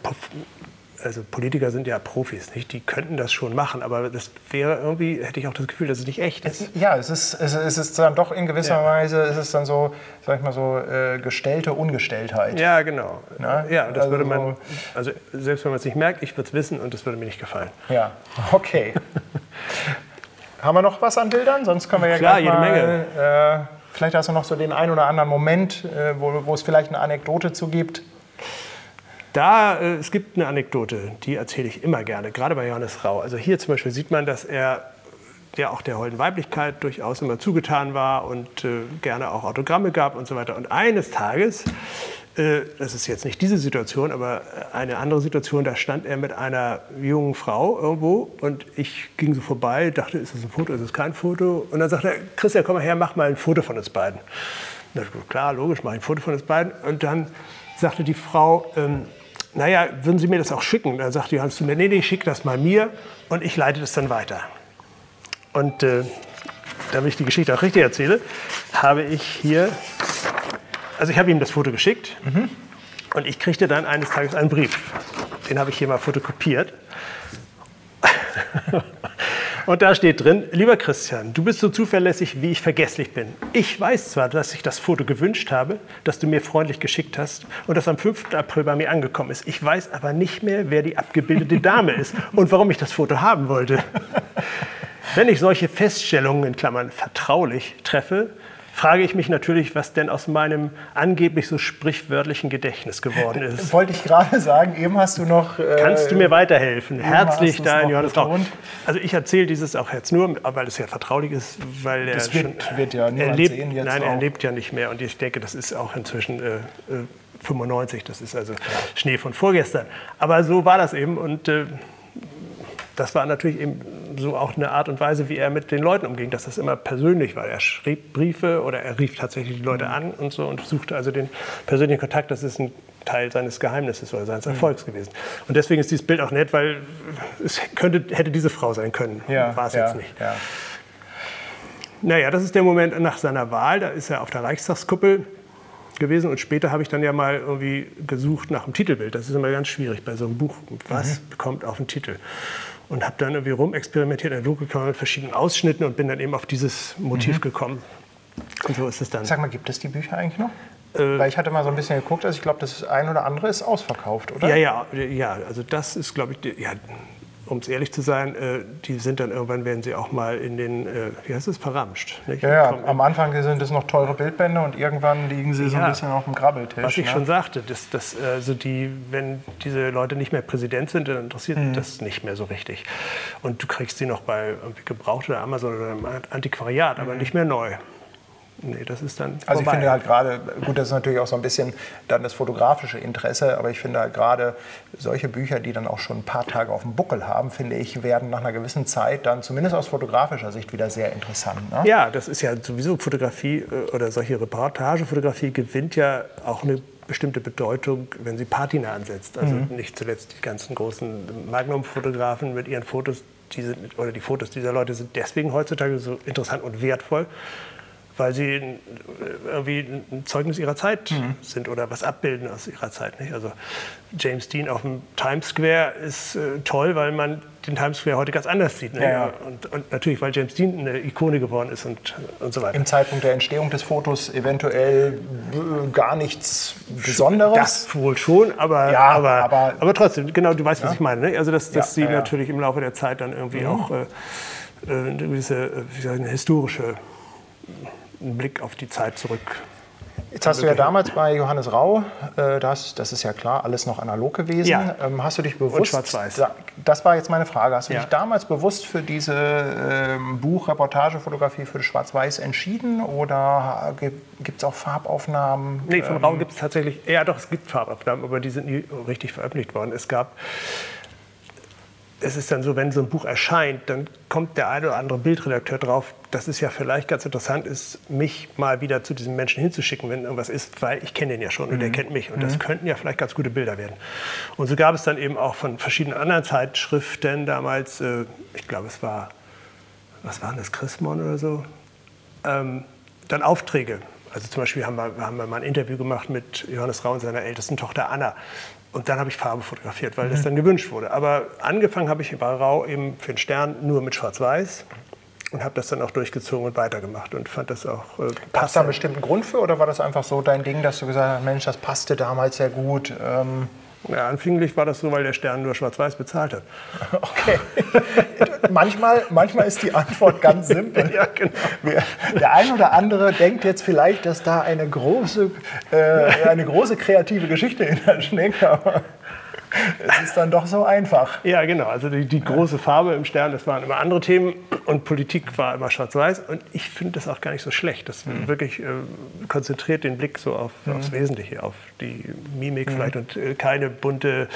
also Politiker sind ja Profis, nicht? Die könnten das schon machen, aber das wäre irgendwie, hätte ich auch das Gefühl, dass es nicht echt ist. Ja, es ist, es ist dann doch in gewisser ja. Weise, es ist dann so, sag ich mal so, äh, gestellte Ungestelltheit. Ja, genau. Na? Ja, das also würde man, also selbst wenn man es nicht merkt, ich würde es wissen und das würde mir nicht gefallen. Ja, okay. Haben wir noch was an Bildern? Sonst können wir ja Klar, jede mal, Menge. Äh, vielleicht hast du noch so den einen oder anderen Moment, äh, wo, wo es vielleicht eine Anekdote zu gibt. Da, äh, es gibt eine Anekdote, die erzähle ich immer gerne, gerade bei Johannes Rau. Also hier zum Beispiel sieht man, dass er der auch der holden Weiblichkeit durchaus immer zugetan war und äh, gerne auch Autogramme gab und so weiter. Und eines Tages das ist jetzt nicht diese Situation, aber eine andere Situation, da stand er mit einer jungen Frau irgendwo und ich ging so vorbei, dachte, ist das ein Foto, ist das kein Foto? Und dann sagte er, Christian, komm mal her, mach mal ein Foto von uns beiden. Na, klar, logisch, mach ein Foto von uns beiden. Und dann sagte die Frau, ähm, naja, würden Sie mir das auch schicken? Dann sagte Johannes zu mir, nee, nee, schick das mal mir und ich leite das dann weiter. Und äh, damit ich die Geschichte auch richtig erzähle, habe ich hier, also ich habe ihm das Foto geschickt mhm. und ich kriegte dann eines Tages einen Brief. Den habe ich hier mal fotokopiert. Und da steht drin, lieber Christian, du bist so zuverlässig, wie ich vergesslich bin. Ich weiß zwar, dass ich das Foto gewünscht habe, das du mir freundlich geschickt hast und das am 5. April bei mir angekommen ist. Ich weiß aber nicht mehr, wer die abgebildete Dame ist und warum ich das Foto haben wollte. Wenn ich solche Feststellungen in Klammern vertraulich treffe, frage ich mich natürlich, was denn aus meinem angeblich so sprichwörtlichen Gedächtnis geworden ist. Wollte ich gerade sagen, eben hast du noch. Äh, Kannst du mir weiterhelfen? Herzlich dein Johannes Rauch. Also ich erzähle dieses auch jetzt nur, weil es ja vertraulich ist, weil er das wird, schon, wird ja er lebt, sehen jetzt Nein, auch. er lebt ja nicht mehr und ich denke, das ist auch inzwischen äh, 95, äh, das ist also. Schnee von vorgestern. Aber so war das eben und äh, das war natürlich eben so auch eine Art und Weise, wie er mit den Leuten umging, dass das immer persönlich war. Er schrieb Briefe oder er rief tatsächlich die Leute an und so und suchte also den persönlichen Kontakt. Das ist ein Teil seines Geheimnisses oder seines mhm. Erfolgs mhm. gewesen. Und deswegen ist dieses Bild auch nett, weil es könnte, hätte diese Frau sein können. Ja, war es ja, jetzt nicht. Ja. Naja, das ist der Moment nach seiner Wahl. Da ist er auf der Reichstagskuppel gewesen und später habe ich dann ja mal irgendwie gesucht nach einem Titelbild. Das ist immer ganz schwierig bei so einem Buch. Was mhm. bekommt auf den Titel? Und habe dann irgendwie rumexperimentiert in der Dunkelkammer mit verschiedenen Ausschnitten und bin dann eben auf dieses Motiv mhm. gekommen. Und so ist es dann. Sag mal, gibt es die Bücher eigentlich noch? Äh, Weil ich hatte mal so ein bisschen geguckt, also ich glaube, das ein oder andere ist ausverkauft, oder? Ja, ja, ja. Also das ist, glaube ich, ja, um es ehrlich zu sein, äh, die sind dann irgendwann, werden sie auch mal in den, äh, wie heißt es, verramscht. Nicht? Ja, ja am Anfang sind es noch teure Bildbände und irgendwann liegen sie ja, so ein bisschen auf dem Grabbeltisch. Was ich ne? schon sagte, dass, dass, also die, wenn diese Leute nicht mehr Präsident sind, dann interessiert mhm. das nicht mehr so richtig. Und du kriegst sie noch bei Gebraucht oder Amazon oder im Antiquariat, mhm. aber nicht mehr neu. Nee, das ist dann. Also vorbei. ich finde halt gerade, gut, das ist natürlich auch so ein bisschen dann das fotografische Interesse, aber ich finde halt gerade solche Bücher, die dann auch schon ein paar Tage auf dem Buckel haben, finde ich, werden nach einer gewissen Zeit dann zumindest aus fotografischer Sicht wieder sehr interessant. Ne? Ja, das ist ja sowieso Fotografie äh, oder solche Reportagefotografie gewinnt ja auch eine bestimmte Bedeutung, wenn sie Patina ansetzt. Also mhm. nicht zuletzt die ganzen großen Magnum-Fotografen mit ihren Fotos, die sind, oder die Fotos dieser Leute sind deswegen heutzutage so interessant und wertvoll, weil sie äh, irgendwie ein Zeugnis ihrer Zeit mhm. sind oder was abbilden aus ihrer Zeit. Nicht? Also James Dean auf dem Times Square ist äh, toll, weil man den Times Square heute ganz anders sieht. Ne? Ja, Und, und, natürlich, weil James Dean eine Ikone geworden ist und, und so weiter. Im Zeitpunkt der Entstehung des Fotos eventuell äh, gar nichts Besonderes? Das wohl schon, aber, ja, aber, aber, aber, trotzdem, genau, du weißt, was ich meine. Ne? Also, dass, dass sie natürlich im Laufe der Zeit dann irgendwie mhm. auch äh, eine gewisse wie gesagt, eine historische einen Blick auf die Zeit zurück. Jetzt hast du ja damals bei Johannes Rau, äh, das, das ist ja klar, alles noch analog gewesen. Ja. Ähm, hast du dich bewusst. Und schwarz-weiß. Das war jetzt meine Frage. Hast du ja. dich damals bewusst für diese ähm, Buch-Reportagefotografie für Schwarz-Weiß entschieden oder gibt es auch Farbaufnahmen? Nee, von ähm, Rau gibt es tatsächlich. Ja, doch, es gibt Farbaufnahmen, aber die sind nie richtig veröffentlicht worden. Es gab es ist dann so, wenn so ein Buch erscheint, dann kommt der eine oder andere Bildredakteur drauf, dass es ja vielleicht ganz interessant ist, mich mal wieder zu diesem Menschen hinzuschicken, wenn irgendwas ist, weil ich kenne den ja schon und der mhm. kennt mich. Und mhm. das könnten ja vielleicht ganz gute Bilder werden. Und so gab es dann eben auch von verschiedenen anderen Zeitschriften damals, äh, ich glaube es war, was war das, Chrismon oder so, ähm, dann Aufträge. Also zum Beispiel haben wir, haben wir mal ein Interview gemacht mit Johannes Rau und seiner ältesten Tochter Anna. Und dann habe ich Farbe fotografiert, weil mhm. das dann gewünscht wurde. Aber angefangen habe ich bei Rau eben für den Stern nur mit Schwarz-Weiß und habe das dann auch durchgezogen und weitergemacht und fand das auch äh, es da einen bestimmten Grund für oder war das einfach so dein Ding, dass du gesagt hast, Mensch, das passte damals sehr gut? Ähm ja, anfänglich war das so, weil der Stern nur schwarz-weiß bezahlt hat. Okay. manchmal, manchmal ist die Antwort ganz simpel. ja, genau. Der ein oder andere denkt jetzt vielleicht, dass da eine große, äh, eine große kreative Geschichte hintersteckt. Aber es ist dann doch so einfach. Ja, genau. Also die, die große Farbe im Stern, das waren immer andere Themen und Politik war immer schwarz-weiß. Und ich finde das auch gar nicht so schlecht. Das mhm. wirklich äh, konzentriert den Blick so auf, mhm. aufs Wesentliche, auf die Mimik mhm. vielleicht und äh, keine bunte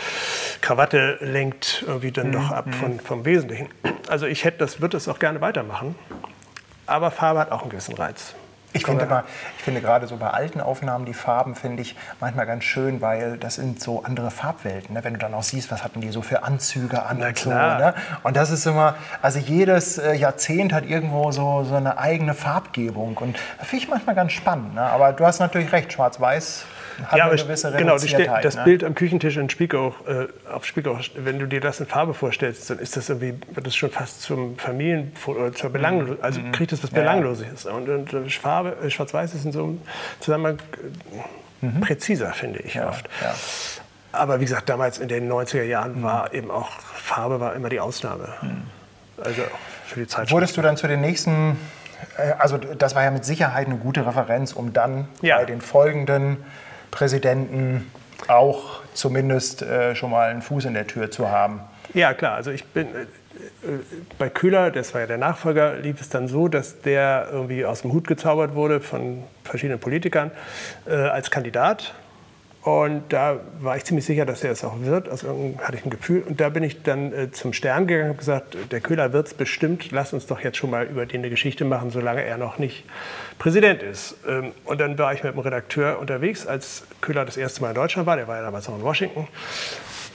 Krawatte lenkt irgendwie dann doch ab von, vom Wesentlichen. Also ich hätte das, würde das auch gerne weitermachen. Aber Farbe hat auch einen gewissen Reiz. Ich finde, mal, ich finde gerade so bei alten Aufnahmen die Farben finde ich manchmal ganz schön, weil das sind so andere Farbwelten. Ne? Wenn du dann auch siehst, was hatten die so für Anzüge an und so. Ne? Und das ist immer, also jedes äh, Jahrzehnt hat irgendwo so, so eine eigene Farbgebung. Und das finde ich manchmal ganz spannend. Ne? Aber du hast natürlich recht, Schwarz-Weiß hat ja, eine gewisse genau, das ne? Bild am Küchentisch in Spiekeroog, äh, auf Spiekeroog, wenn du dir das in Farbe vorstellst, dann ist das irgendwie, wird das schon fast zum Familien- oder zur Belanglos, also mhm. kriegt das was Belangloses. Und, und Farbe, äh, Schwarz-Weiß ist in so einem Zusammenhang äh, mhm. präziser, finde ich ja, oft. Ja. Aber wie gesagt, damals in den 90er Jahren mhm. war eben auch Farbe war immer die Ausnahme. Mhm. Also für die Zeit. Wurdest du dann zu den nächsten äh, also das war ja mit Sicherheit eine gute Referenz, um dann ja. bei den folgenden Präsidenten auch zumindest äh, schon mal einen Fuß in der Tür zu haben. Ja, klar. Also ich bin äh, äh, bei Köhler, das war ja der Nachfolger, lief es dann so, dass der irgendwie aus dem Hut gezaubert wurde von verschiedenen Politikern äh, als Kandidat und da war ich ziemlich sicher, dass er es auch wird. Aus irgendeinem hatte ich ein Gefühl. Und da bin ich dann äh, zum Stern gegangen und gesagt, der Köhler wird es bestimmt. Lass uns doch jetzt schon mal über den eine Geschichte machen, solange er noch nicht Präsident ist. Ähm, und dann war ich mit dem Redakteur unterwegs, als Köhler das erste Mal in Deutschland war. Der war ja damals noch in Washington.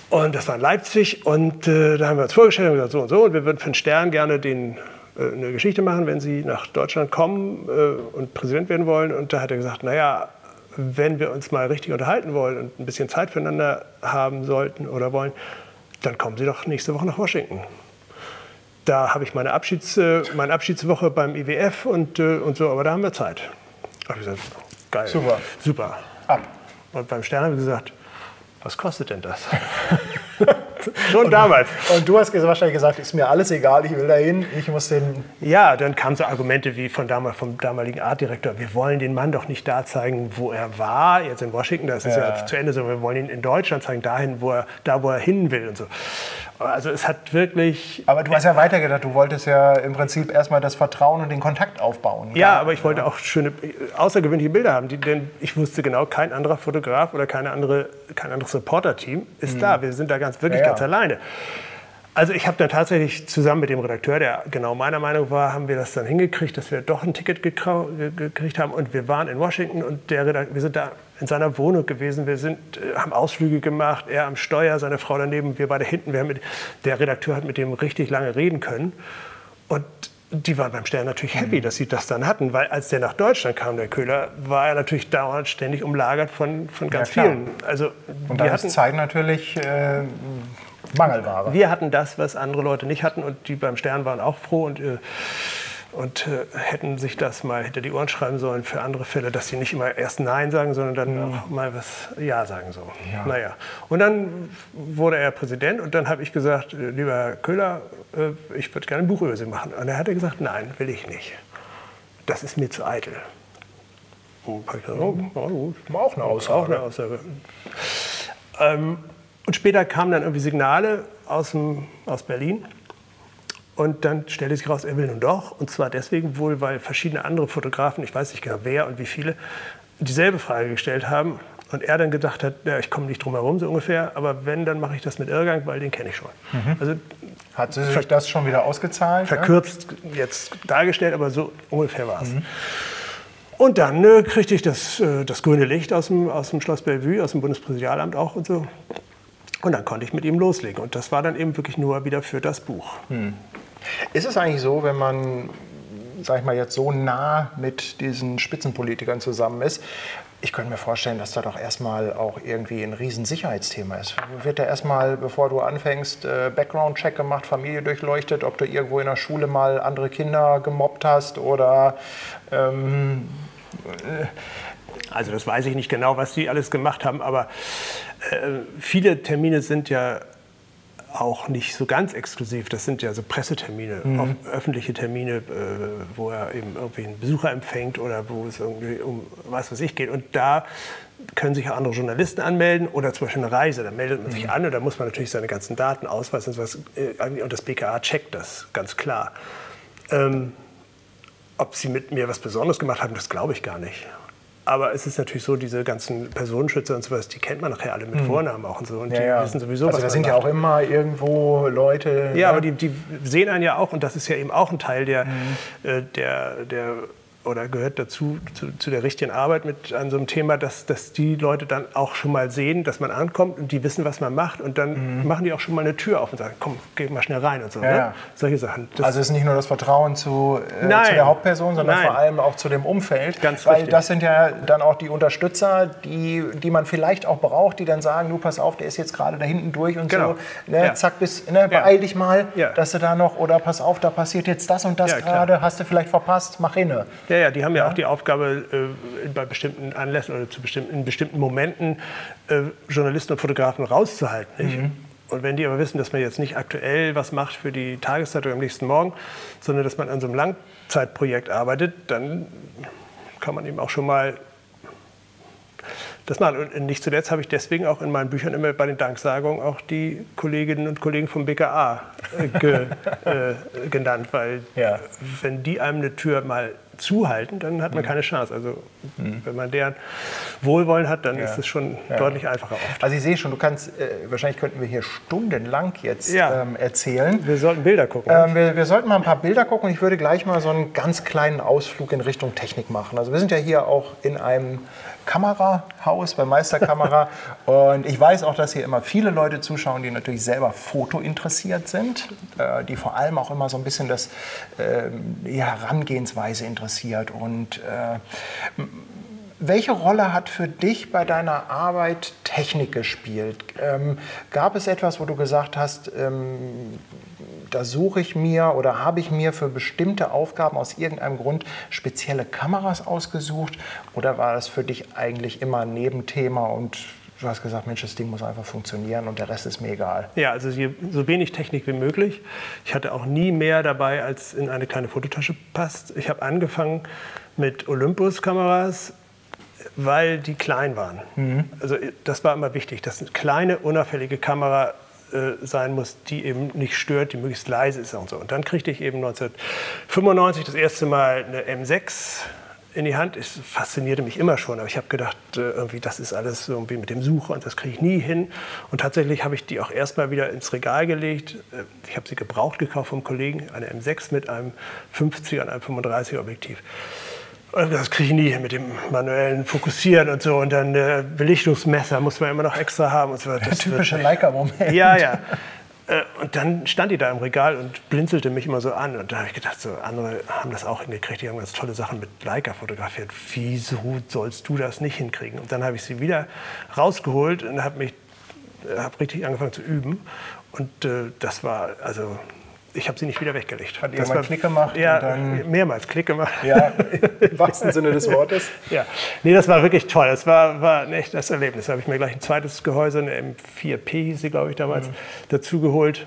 Und das war in Leipzig. Und äh, da haben wir uns vorgestellt und gesagt, so und so. Und wir würden für den Stern gerne den äh, eine Geschichte machen, wenn Sie nach Deutschland kommen äh, und Präsident werden wollen. Und da hat er gesagt, naja, wenn wir uns mal richtig unterhalten wollen und ein bisschen Zeit füreinander haben sollten oder wollen, dann kommen Sie doch nächste Woche nach Washington. Da habe ich meine, Abschieds, äh, meine Abschiedswoche beim IWF und, äh, und so, aber da haben wir Zeit. Da habe ich gesagt, geil. Super. Super. Ab. Und beim Stern habe ich gesagt, was kostet denn das? Schon und, damals. Und du hast wahrscheinlich gesagt, ist mir alles egal, ich will dahin, ich muss den. Ja, dann kamen so Argumente wie von damals, vom damaligen Artdirektor, wir wollen den Mann doch nicht da zeigen, wo er war, jetzt in Washington, das ist ja, ja zu Ende, sondern wir wollen ihn in Deutschland zeigen, dahin, wo er, da wo er hin will und so. Also es hat wirklich. Aber du hast ja weitergedacht, du wolltest ja im Prinzip erstmal das Vertrauen und den Kontakt aufbauen. Ja, aber ich wollte auch schöne, außergewöhnliche Bilder haben, die, denn ich wusste genau, kein anderer Fotograf oder keine andere, kein anderes Reporter-Team ist mhm. da. Wir sind da ganz wirklich ja, ja. ganz alleine. Also ich habe dann tatsächlich zusammen mit dem Redakteur, der genau meiner Meinung war, haben wir das dann hingekriegt, dass wir doch ein Ticket gekriegt haben und wir waren in Washington und der Redakteur, wir sind da in seiner Wohnung gewesen. Wir sind, äh, haben Ausflüge gemacht, er am Steuer, seine Frau daneben, wir beide hinten. Wir mit, der Redakteur hat mit dem richtig lange reden können. Und die waren beim Stern natürlich happy, mhm. dass sie das dann hatten, weil als der nach Deutschland kam, der Köhler, war er natürlich dauernd ständig umlagert von, von ganz ja, vielen. Also, und da ist Zeit natürlich äh, Mangelware. Wir hatten das, was andere Leute nicht hatten und die beim Stern waren auch froh und äh, und äh, hätten sich das mal hinter die Ohren schreiben sollen für andere Fälle, dass sie nicht immer erst Nein sagen, sondern dann mhm. auch mal was Ja sagen. So. Ja. Naja. Und dann wurde er Präsident und dann habe ich gesagt, äh, lieber Herr Köhler, ich würde gerne ein Buch über Sie machen. Und er hat gesagt, nein, will ich nicht. Das ist mir zu eitel. Oh, oh, auch eine Aussage. Auch eine Aussage. Ähm, und später kamen dann irgendwie Signale aus, dem, aus Berlin und dann stellte sich raus, er will nun doch. Und zwar deswegen wohl, weil verschiedene andere Fotografen, ich weiß nicht genau wer und wie viele, dieselbe Frage gestellt haben. Und er dann gedacht hat, ja, ich komme nicht drum herum, so ungefähr. Aber wenn, dann mache ich das mit Irrgang, weil den kenne ich schon. Mhm. Also, hat sie sich das schon wieder ausgezahlt? Verkürzt ja? jetzt dargestellt, aber so ungefähr war es. Mhm. Und dann äh, kriegte ich das, äh, das grüne Licht aus dem, aus dem Schloss Bellevue, aus dem Bundespräsidialamt auch und so. Und dann konnte ich mit ihm loslegen. Und das war dann eben wirklich nur wieder für das Buch. Mhm. Ist es eigentlich so, wenn man, sag ich mal, jetzt so nah mit diesen Spitzenpolitikern zusammen ist, ich könnte mir vorstellen, dass da doch erstmal auch irgendwie ein Riesensicherheitsthema ist. Wird da erstmal, bevor du anfängst, äh, Background-Check gemacht, Familie durchleuchtet, ob du irgendwo in der Schule mal andere Kinder gemobbt hast oder. Ähm, äh also, das weiß ich nicht genau, was die alles gemacht haben, aber äh, viele Termine sind ja auch nicht so ganz exklusiv. Das sind ja so Pressetermine, mhm. öffentliche Termine, äh, wo er eben irgendwie einen Besucher empfängt oder wo es irgendwie um was weiß ich geht. Und da können sich auch andere Journalisten anmelden oder zum Beispiel eine Reise. Da meldet man sich mhm. an und da muss man natürlich seine ganzen Daten ausweisen. Und, sowas. Äh, und das BKA checkt das ganz klar. Ähm, ob sie mit mir was Besonderes gemacht haben, das glaube ich gar nicht. Aber es ist natürlich so, diese ganzen Personenschützer und sowas, die kennt man nachher alle mit mhm. Vornamen auch und so. Und ja, die ja. wissen sowieso, also was da sind macht. ja auch immer irgendwo Leute. Ja, ja, aber die, die, sehen einen ja auch, und das ist ja eben auch ein Teil der, mhm. äh, der, der oder gehört dazu, zu, zu, der richtigen Arbeit mit an so einem Thema, dass, dass die Leute dann auch schon mal sehen, dass man ankommt und die wissen, was man macht und dann mhm. machen die auch schon mal eine Tür auf und sagen, komm, geh mal schnell rein und so. Ja, ne? ja. Solche Sachen. Das also es ist nicht nur das Vertrauen zu, äh, zu der Hauptperson, sondern Nein. vor allem auch zu dem Umfeld. Ganz Weil richtig. das sind ja dann auch die Unterstützer, die, die man vielleicht auch braucht, die dann sagen, du pass auf, der ist jetzt gerade da hinten durch und genau. so. Ne, ja. Zack, bis, ne, beeil dich mal, dass du da noch, oder pass auf, da passiert jetzt das und das gerade, hast du vielleicht verpasst, mach hinne. Ja, ja, die haben ja, ja. auch die Aufgabe, äh, bei bestimmten Anlässen oder zu bestimmten, in bestimmten Momenten äh, Journalisten und Fotografen rauszuhalten. Mhm. Und wenn die aber wissen, dass man jetzt nicht aktuell was macht für die Tageszeitung am nächsten Morgen, sondern dass man an so einem Langzeitprojekt arbeitet, dann kann man eben auch schon mal das machen. Und nicht zuletzt habe ich deswegen auch in meinen Büchern immer bei den Danksagungen auch die Kolleginnen und Kollegen vom BKA äh, ge, äh, genannt, weil ja. wenn die einem eine Tür mal zuhalten, dann hat man mhm. keine Chance. Also mhm. wenn man deren Wohlwollen hat, dann ja. ist es schon ja. deutlich einfacher oft. Also ich sehe schon, du kannst, äh, wahrscheinlich könnten wir hier stundenlang jetzt ja. ähm, erzählen. Wir sollten Bilder gucken. Ähm, wir, wir, sollten mal ein paar Bilder gucken und ich würde gleich mal so einen ganz kleinen Ausflug in Richtung Technik machen. Also wir sind ja hier auch in einem Kamerahaus bei Meisterkamera. und ich weiß auch, dass hier immer viele Leute zuschauen, die natürlich selber Foto interessiert sind, äh, die vor allem auch immer so ein bisschen das, äh, die Herangehensweise interessiert. Und äh, welche Rolle hat für dich bei deiner Arbeit Technik gespielt? Ähm, gab es etwas, wo du gesagt hast, ähm, da suche ich mir oder habe ich mir für bestimmte Aufgaben aus irgendeinem Grund spezielle Kameras ausgesucht? Oder war das für dich eigentlich immer ein Nebenthema und du hast gesagt, Mensch, das Ding muss einfach funktionieren und der Rest ist mir egal? Ja, also so wenig Technik wie möglich. Ich hatte auch nie mehr dabei, als in eine kleine Fototasche passt. Ich habe angefangen mit Olympus-Kameras, weil die klein waren. Mhm. Also das war immer wichtig, dass eine kleine, unauffällige Kamera äh, sein muss, die eben nicht stört, die möglichst leise ist und so. Und dann kriegte ich eben 1995 das erste Mal eine M6 in die Hand. Es faszinierte mich immer schon, aber ich habe gedacht, äh, irgendwie das ist alles irgendwie mit dem Sucher und das kriege ich nie hin. Und tatsächlich habe ich die auch erstmal wieder ins Regal gelegt. Äh, ich habe sie gebraucht gekauft vom Kollegen, eine M6 mit einem 50er und einem 35er Objektiv. Das kriege ich nie mit dem manuellen Fokussieren und so. Und dann äh, Belichtungsmesser muss man immer noch extra haben. Und so. Das Der typische Leica-Moment. Ja, ja. Äh, und dann stand die da im Regal und blinzelte mich immer so an. Und da habe ich gedacht, so andere haben das auch hingekriegt. Die haben ganz tolle Sachen mit Leica fotografiert. Wieso sollst du das nicht hinkriegen? Und dann habe ich sie wieder rausgeholt und habe mich hab richtig angefangen zu üben. Und äh, das war also ich habe sie nicht wieder weggelegt. Hat irgendwann Klick gemacht? Ja, mehrmals Klick gemacht. Ja, im wahrsten Sinne des Wortes. Ja, nee, das war wirklich toll. Das war, war ein echtes Erlebnis. Da habe ich mir gleich ein zweites Gehäuse, eine M4P hieß sie, glaube ich, damals, mhm. dazu geholt.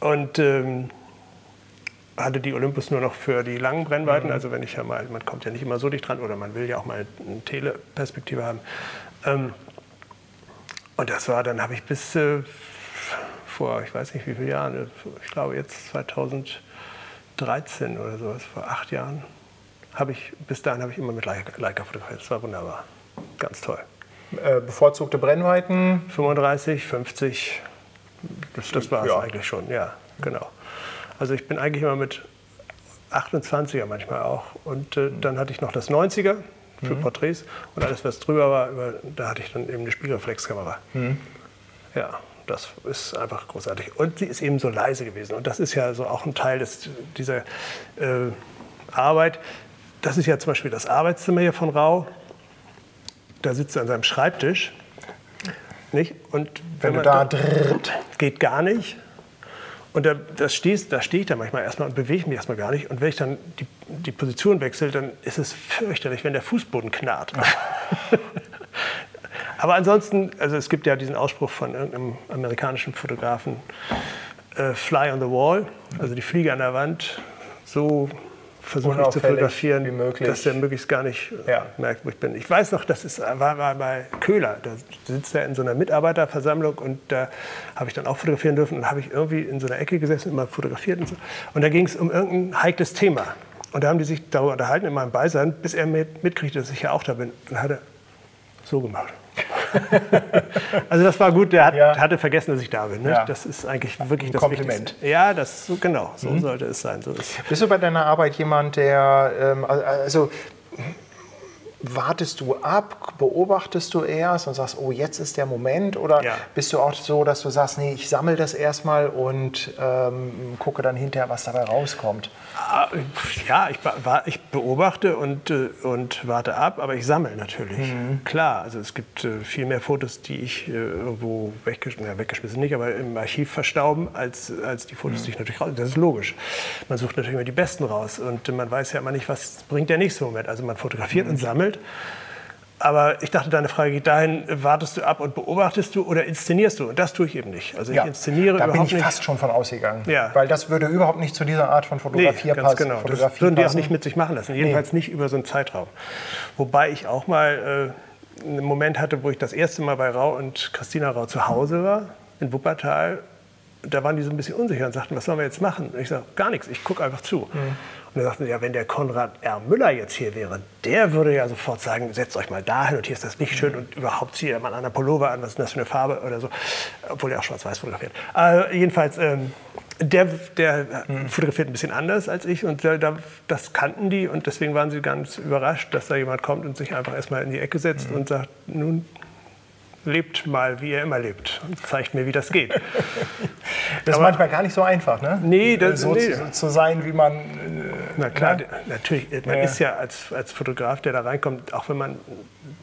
Und ähm, hatte die Olympus nur noch für die langen Brennweiten. Mhm. Also wenn ich ja mal, man kommt ja nicht immer so dicht dran oder man will ja auch mal eine Teleperspektive haben. Ähm, und das war, dann habe ich bis... Äh, vor, ich weiß nicht wie viele Jahren, ich glaube jetzt 2013 oder sowas, vor acht Jahren, habe ich, bis dahin habe ich immer mit Leica fotografiert. Das war wunderbar. Ganz toll. Äh, bevorzugte Brennweiten? 35, 50. Das, das war es ja. eigentlich schon, ja, genau. Also ich bin eigentlich immer mit 28er manchmal auch. Und äh, dann hatte ich noch das 90er für mhm. Porträts und alles, was drüber war, über, da hatte ich dann eben eine Spiegelreflexkamera. Mhm. Ja, das ist einfach großartig. Und sie ist eben so leise gewesen. Und das ist ja so auch ein Teil des, dieser äh, Arbeit. Das ist ja zum Beispiel das Arbeitszimmer hier von Rau. Da sitzt er an seinem Schreibtisch. Nicht? Und wenn, wenn man da drrrt. geht gar nicht. Und da, das stehst, da stehe ich dann manchmal erstmal und bewege mich erstmal gar nicht. Und wenn ich dann die, die Position wechsle, dann ist es fürchterlich, wenn der Fußboden knarrt. Aber ansonsten, also es gibt ja diesen Ausspruch von irgendeinem amerikanischen Fotografen, äh, Fly on the Wall, also die Fliege an der Wand, so versuche ich zu fotografieren, dass der möglichst gar nicht äh, ja. merkt, wo ich bin. Ich weiß noch, das ist, war, war bei Köhler, da sitzt er in so einer Mitarbeiterversammlung und da habe ich dann auch fotografieren dürfen und habe ich irgendwie in so einer Ecke gesessen und immer fotografiert und so. Und da ging es um irgendein heikles Thema. Und da haben die sich darüber unterhalten in meinem Beisein, bis er mitkriegte, dass ich ja auch da bin. Und hat er so gemacht. also das war gut, der hat, ja. hatte vergessen, dass ich da bin. Ne? Ja. Das ist eigentlich wirklich Ein das Kompliment. Wichtigste. Ja, das, genau, so mhm. sollte es sein. So Bist du bei deiner Arbeit jemand, der, ähm, also wartest du ab, beobachtest du erst und sagst, oh, jetzt ist der Moment? Oder ja. bist du auch so, dass du sagst, nee, ich sammle das erstmal und ähm, gucke dann hinterher, was dabei rauskommt? Ah, ja, ich, ich beobachte und, äh, und warte ab, aber ich sammle natürlich. Mhm. Klar, also es gibt äh, viel mehr Fotos, die ich äh, irgendwo weggeschmissen, ja, weggeschmissen nicht, aber im Archiv verstauben, als, als die Fotos, mhm. die ich natürlich raus. Das ist logisch. Man sucht natürlich immer die besten raus und man weiß ja immer nicht, was bringt der nächste Moment. Also man fotografiert mhm. und sammelt aber ich dachte, deine Frage geht dahin, wartest du ab und beobachtest du oder inszenierst du? Und das tue ich eben nicht. Also ich ja, inszeniere da bin ich nicht. fast schon von ausgegangen. Ja. Weil das würde überhaupt nicht zu dieser Art von Fotografie nee, passen. Genau. Das würden die auch nicht mit sich machen lassen. Jedenfalls nee. nicht über so einen Zeitraum. Wobei ich auch mal äh, einen Moment hatte, wo ich das erste Mal bei Rau und Christina Rau zu Hause war, in Wuppertal. Da waren die so ein bisschen unsicher und sagten, was sollen wir jetzt machen? Und ich sage, gar nichts, ich gucke einfach zu. Mhm. Und dann sagten sie, ja, wenn der Konrad R. Müller jetzt hier wäre, der würde ja sofort sagen, setzt euch mal dahin und hier ist das Licht schön und überhaupt zieht er mal einen Pullover an, was ist das für eine Farbe oder so. Obwohl er auch schwarz-weiß fotografiert. Also jedenfalls, ähm, der, der mhm. fotografiert ein bisschen anders als ich und da, das kannten die und deswegen waren sie ganz überrascht, dass da jemand kommt und sich einfach erstmal in die Ecke setzt mhm. und sagt, nun lebt mal, wie er immer lebt und zeigt mir, wie das geht. das ist manchmal gar nicht so einfach, ne? Nee, das, so nee. Zu, zu, sein, wie man. Äh, Na klar, ne? natürlich. Man ja. ist ja als, als Fotograf, der da reinkommt, auch wenn man,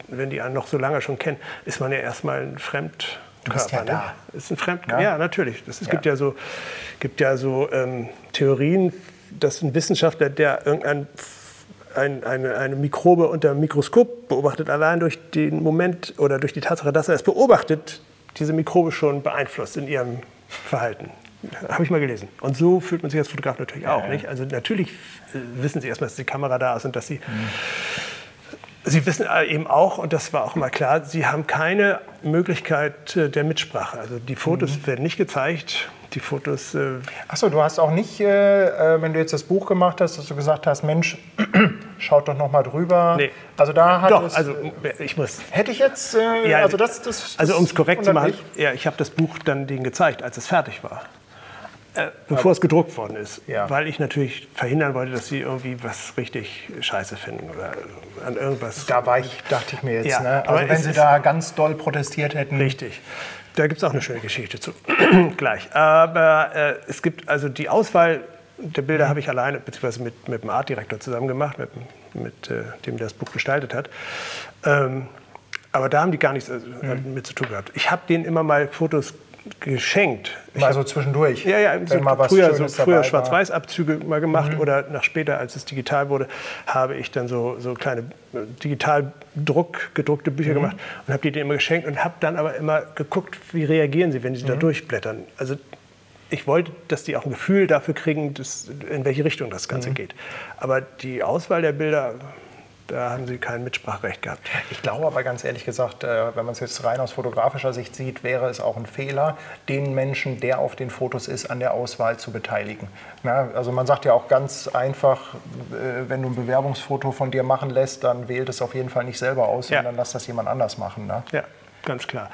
wenn die einen noch so lange schon kennen, ist man ja erstmal ein Fremd. Du bist ja ne? da. Ist ein Fremd ja? ja, natürlich. Es ja. gibt ja so, gibt ja so ähm, Theorien, dass ein Wissenschaftler, der irgendein ein, eine, eine Mikrobe unter dem Mikroskop beobachtet, allein durch den Moment oder durch die Tatsache, dass er es beobachtet, diese Mikrobe schon beeinflusst in ihrem Verhalten. Habe ich mal gelesen. Und so fühlt man sich als Fotograf natürlich auch. Ja, Nicht? Also natürlich wissen Sie erstmal, dass die Kamera da ist und dass Sie... Mhm. Sie wissen eben auch, und das war auch mal klar, Sie haben keine Möglichkeit äh, der Mitsprache. Also die Fotos mhm. werden nicht gezeigt die Fotos. Äh Achso, du hast auch nicht, äh, äh, wenn du jetzt das Buch gemacht hast, dass du gesagt hast, Mensch, schaut doch noch mal drüber. Nee. Also da hat doch, es, also ich muss. Hätte ich jetzt, äh, ja, also das, das, Also um es korrekt zu machen, ja, ich habe das Buch dann denen gezeigt, als es fertig war. Äh, bevor es gedruckt worden ist. Ja. Weil ich natürlich verhindern wollte, dass sie irgendwie was richtig scheiße finden oder an irgendwas. Da war ich, dachte ich mir jetzt. Ja, ne? Also wenn sie da ganz doll protestiert hätten. Richtig. Da gibt es auch eine schöne Geschichte zu. Gleich. Aber äh, es gibt also die Auswahl der Bilder habe ich alleine, beziehungsweise mit, mit dem Artdirektor zusammen gemacht, mit, mit äh, dem der das Buch gestaltet hat. Ähm, aber da haben die gar nichts äh, mhm. mit zu tun gehabt. Ich habe denen immer mal Fotos geschenkt. Mal so zwischendurch. Ja, ja, so früher, so früher Schwarz-Weiß-Abzüge mal gemacht mhm. oder nach später, als es digital wurde, habe ich dann so, so kleine digital Druck, gedruckte Bücher mhm. gemacht und habe die denen immer geschenkt und habe dann aber immer geguckt, wie reagieren sie, wenn sie mhm. da durchblättern. Also ich wollte, dass die auch ein Gefühl dafür kriegen, dass, in welche Richtung das Ganze mhm. geht. Aber die Auswahl der Bilder da haben Sie kein Mitspracherecht gehabt. Ich glaube aber ganz ehrlich gesagt, äh, wenn man es jetzt rein aus fotografischer Sicht sieht, wäre es auch ein Fehler, den Menschen, der auf den Fotos ist, an der Auswahl zu beteiligen. also man sagt ja auch ganz einfach, äh, wenn du ein Bewerbungsfoto von dir machen lässt, dann wählt es auf jeden Fall nicht selber aus, ja. sondern lass das jemand anders machen. Ne? Ja, ganz klar.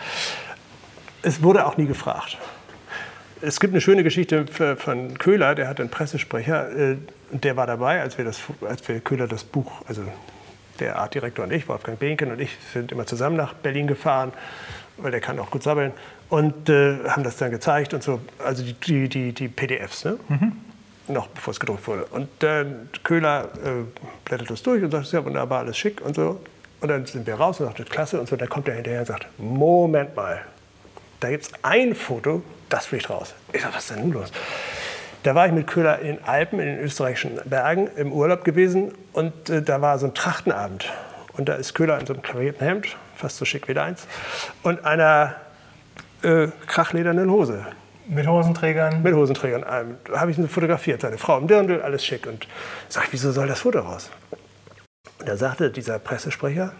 Es wurde auch nie gefragt. Es gibt eine schöne Geschichte von Köhler, der hat einen Pressesprecher, äh, der war dabei, als wir, das, als wir Köhler das Buch, also der Artdirektor und ich, Wolfgang Behnken und ich, sind immer zusammen nach Berlin gefahren, weil der kann auch gut sabbeln, und äh, haben das dann gezeigt und so, also die, die, die, die PDFs, ne? Mhm. noch bevor es gedruckt wurde. Und dann Köhler äh, blättert das durch und sagt, ja wunderbar, alles schick und so. Und dann sind wir raus und sagt, klasse und so. Dann kommt er hinterher und sagt, Moment mal, da gibt es ein Foto, das fliegt raus. Ich sage, was ist denn nun los? Da war ich mit Köhler in den Alpen, in den österreichischen Bergen, im Urlaub gewesen und äh, da war so ein Trachtenabend. Und da ist Köhler in so einem klavierten Hemd, fast so schick wie deins, und einer äh, krachledernen Hose. Mit Hosenträgern? Mit Hosenträgern. Ähm, Da habe ich ihn fotografiert, seine Frau im Dirndl, alles schick. Und sag ich, wieso soll das Foto raus? Und da sagte dieser Pressesprecher,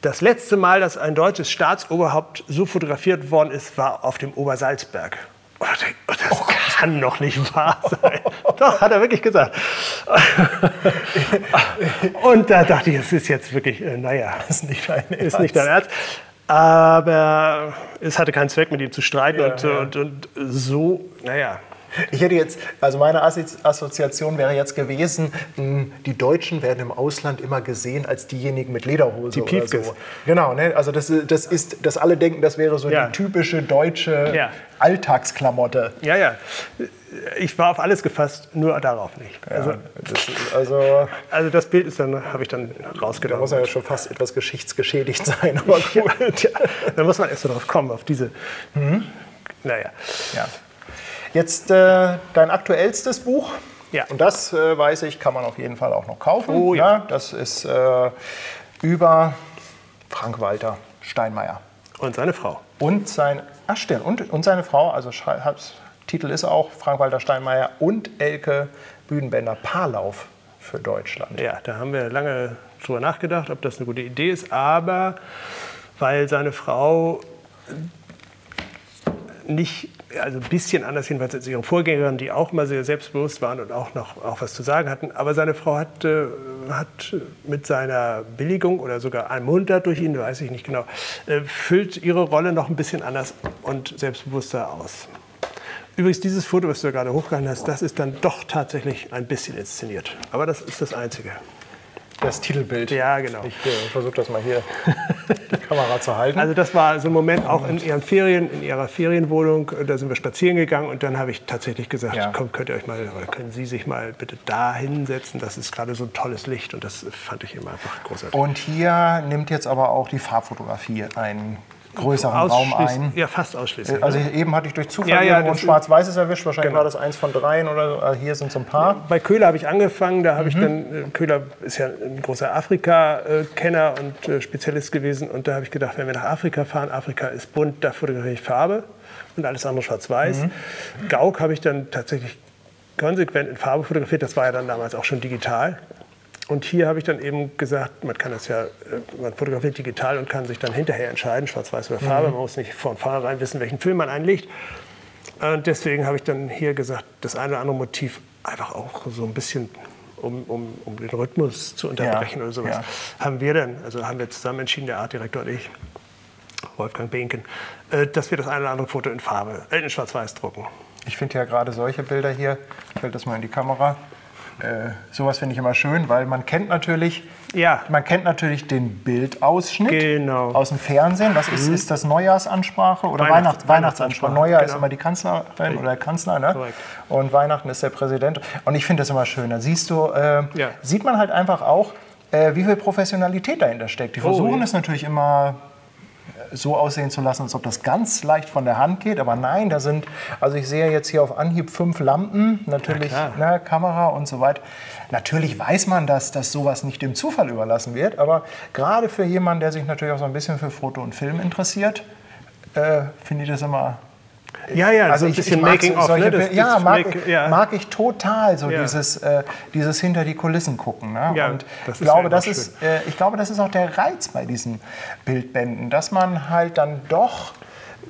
das letzte Mal, dass ein deutsches Staatsoberhaupt so fotografiert worden ist, war auf dem Obersalzberg. Und das kann doch nicht wahr sein. doch, hat er wirklich gesagt. Und da dachte ich, es ist jetzt wirklich, äh, naja, ist nicht dein ist nicht dein Ernst. Aber es hatte keinen Zweck, mit ihm zu streiten. und, ja. Und, und so, naja. Ich hätte jetzt, also meine Assozi- Assoziation wäre jetzt gewesen, mh, die Deutschen werden im Ausland immer gesehen als diejenigen mit Lederhose Die oder Piefkes. so. Genau, ne? also das, das ist, dass alle denken, das wäre so Ja. die typische deutsche Ja. Alltagsklamotte. Ja, ja. Ich war auf alles gefasst, nur darauf nicht. Also, Das ist, also also das Bild ist dann, habe ich dann da rausgenommen. muss er ja schon fast etwas geschichtsgeschädigt sein. Aber gut. Ja, da muss man erst so drauf kommen, auf diese. Naja. Ja. Jetzt äh, dein aktuellstes Buch. Ja. Und das, äh, weiß ich, kann man auf jeden Fall auch noch kaufen. Oh ja. Das ist äh, über Frank-Walter Steinmeier. Und seine Frau. Und, sein, ach stimmt, und, und seine Frau, also Titel ist auch Frank-Walter Steinmeier und Elke Bühnenbender Paarlauf für Deutschland. Ja, da haben wir lange drüber nachgedacht, ob das eine gute Idee ist, aber weil seine Frau nicht, also ein bisschen anders jedenfalls als ihre Vorgängerin, die auch immer sehr selbstbewusst waren und auch noch auch was zu sagen hatten. Aber seine Frau hat, äh, hat mit seiner Billigung oder sogar ermuntert durch ihn, weiß ich nicht genau, äh, füllt ihre Rolle noch ein bisschen anders und selbstbewusster aus. Übrigens, dieses Foto, was du gerade hochgehalten hast, das ist dann doch tatsächlich ein bisschen inszeniert. Aber das ist das Einzige. Das Titelbild. Ja, genau. Ich äh, versuche das mal hier die Kamera zu halten. Also das war so ein Moment auch in ihren Ferien, in ihrer Ferienwohnung. Da sind wir spazieren gegangen und dann habe ich tatsächlich gesagt, Ja. komm, könnt ihr euch mal können Sie sich mal bitte da hinsetzen. Das ist gerade so ein tolles Licht und das fand ich immer einfach großartig. und hier nimmt jetzt aber auch die Farbfotografie einen größeren Raum ein. Ja, fast ausschließlich. Also ne? eben hatte ich durch Zufall Ja, ja, irgendwo schwarz-weißes erwischt. Wahrscheinlich Genau. war das eins von dreien oder. Also Hier sind so ein paar. Bei Köhler habe ich angefangen, da habe Mhm. ich dann, äh, Köhler ist ja ein großer Afrika-Kenner und äh, Spezialist gewesen und da habe ich gedacht, wenn wir nach Afrika fahren, Afrika ist bunt, da fotografiere ich Farbe und alles andere schwarz-weiß. Mhm. Gauk habe ich dann tatsächlich konsequent in Farbe fotografiert, das war ja dann damals auch schon digital. Und hier habe ich dann eben gesagt, man kann das ja, äh, man fotografiert digital und kann sich dann hinterher entscheiden, schwarz-weiß oder Farbe. Man muss nicht von vornherein wissen, welchen Film man einlegt. Und deswegen habe ich dann hier gesagt, das eine oder andere Motiv einfach auch so ein bisschen, um, um, um den Rhythmus zu unterbrechen Ja, oder sowas, ja. haben wir dann, also haben wir zusammen entschieden, der Artdirektor und ich, Wolfgang Behnken, äh, dass wir das eine oder andere Foto in Farbe, äh, in Schwarz-Weiß drucken. Ich finde ja gerade solche Bilder hier, ich halte das mal in die Kamera, äh, sowas finde ich immer schön, weil man kennt natürlich, Ja. man kennt natürlich den Bildausschnitt Genau. aus dem Fernsehen. Was ist, ist das Neujahrsansprache oder Weihnachts- Weihnachts Weihnachtsansprache? Neujahr ist genau. immer die Kanzlerin oder der Kanzler, ne? Und Weihnachten ist der Präsident. Und ich finde das immer schön. Da siehst du, äh, Ja. sieht man halt einfach auch, äh, wie viel Professionalität dahinter steckt. Die versuchen Oh, ja. es natürlich immer so aussehen zu lassen, als ob das ganz leicht von der Hand geht. Aber nein, da sind, also ich sehe jetzt hier auf Anhieb fünf Lampen, natürlich Ja, ne, Kamera und so weiter. Natürlich weiß man, dass, dass sowas nicht dem Zufall überlassen wird, aber gerade für jemanden, der sich natürlich auch so ein bisschen für Foto und Film interessiert, äh, finde ich das immer Ja, ja, also so ein ich, bisschen ich mag Making so- of. solche Ne? Das- ja, das mag, Make- ich, ja. mag ich total, so Ja. dieses, äh, dieses hinter die Kulissen gucken. Ne? Ja, und ich glaube, das ist, äh, ich glaube, das ist auch der Reiz bei diesen Bildbänden, dass man halt dann doch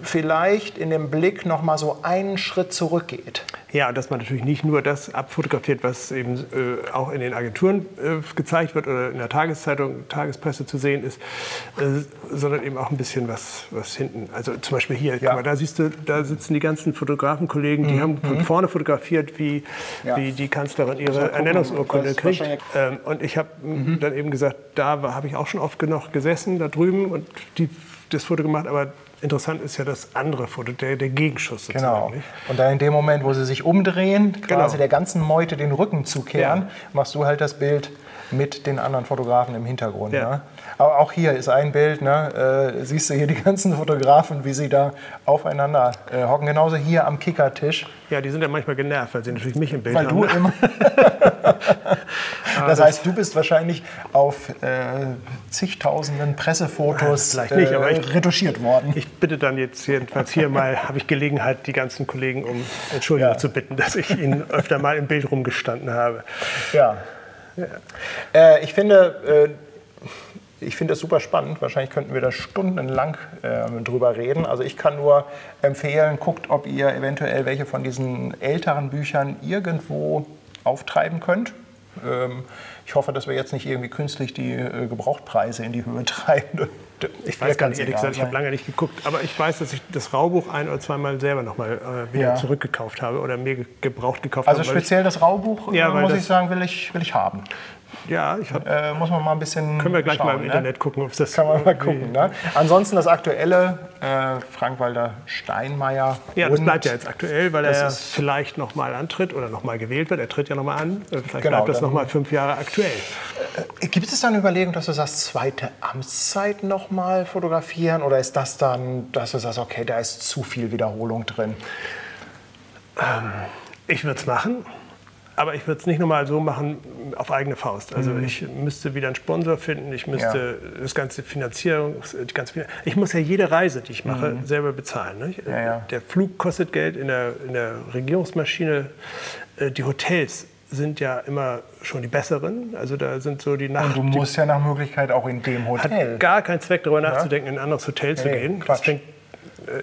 vielleicht in dem Blick noch mal so einen Schritt zurückgeht. Ja, dass man natürlich nicht nur das abfotografiert, was eben äh, auch in den Agenturen äh, gezeigt wird oder in der Tageszeitung, Tagespresse zu sehen ist, äh, sondern eben auch ein bisschen was, was hinten. Also zum Beispiel hier, Ja. Mhm. mal, da siehst du, da sitzen die ganzen Fotografenkollegen, die haben von vorne fotografiert, wie, Ja. wie die Kanzlerin ihre gucken, Ernennungsurkunde kriegt. Ähm, und ich habe dann eben gesagt, da habe ich auch schon oft genug gesessen, da drüben und die, das Foto gemacht, aber interessant ist ja das andere Foto, der, der Gegenschuss sozusagen. Genau. Und dann in dem Moment, wo sie sich umdrehen, quasi Genau. der ganzen Meute den Rücken zukehren, Ja. machst du halt das Bild mit den anderen Fotografen im Hintergrund. Ja. Ne? Aber auch hier ist ein Bild, ne? äh, siehst du hier die ganzen Fotografen, wie sie da aufeinander äh, hocken. Genauso hier am Kickertisch. Ja, die sind ja manchmal genervt, weil sie natürlich mich im Bild Weil haben. du ne? immer. das heißt, du bist wahrscheinlich auf äh, zigtausenden Pressefotos Vielleicht nicht, aber äh, ich- retuschiert worden. Ich bitte dann jetzt jedenfalls hier mal, habe ich Gelegenheit, die ganzen Kollegen um Entschuldigung Ja. zu bitten, dass ich ihnen öfter mal im Bild rumgestanden habe. Ja. Äh, ich finde, äh, ich finde das super spannend. Wahrscheinlich könnten wir da stundenlang äh, drüber reden. Also ich kann nur empfehlen, guckt, ob ihr eventuell welche von diesen älteren Büchern irgendwo auftreiben könnt. Ähm, ich hoffe, dass wir jetzt nicht irgendwie künstlich die äh, Gebrauchtpreise in die Höhe treiben. Ich weiß nicht, ehrlich gesagt, ich habe lange nicht geguckt, aber ich weiß, dass ich das Raubuch ein oder zweimal selber nochmal äh, wieder Ja. zurückgekauft habe oder mir ge- gebraucht gekauft Also habe. weil speziell das Raubuch, Ja, äh, muss ich sagen, will ich, will ich haben. Ja, ich hab, Äh, muss man mal ein bisschen können wir gleich schauen, mal im ne? Internet gucken, ob es das Kann man mal gucken. Ne? Ansonsten das aktuelle, äh, Frank-Walter Steinmeier. Ja, das bleibt ja jetzt aktuell, weil er ist- vielleicht nochmal antritt oder nochmal gewählt wird. Er tritt ja nochmal an. Äh, Vielleicht Genau, bleibt das dann- nochmal fünf Jahre aktuell. Gibt es da eine Überlegung, dass du sagst, zweite Amtszeit nochmal fotografieren? Oder ist das dann, dass du sagst, okay, da ist zu viel Wiederholung drin? Ich würde es machen, aber ich würde es nicht nochmal so machen auf eigene Faust. Also Mhm. ich müsste wieder einen Sponsor finden, ich müsste das ganze Finanzierung, die ganze Finan- ich muss ja jede Reise, die ich mache, selber bezahlen. Mhm. Ja, ja. Der Flug kostet Geld in der, in der Regierungsmaschine, äh, die Hotels sind ja immer schon die besseren. Also da sind so die Nacht. Und du musst ja nach Möglichkeit auch in dem Hotel. hat gar keinen Zweck, darüber nachzudenken, in ein anderes Hotel zu Nee, gehen. Quatsch. Das, fängt,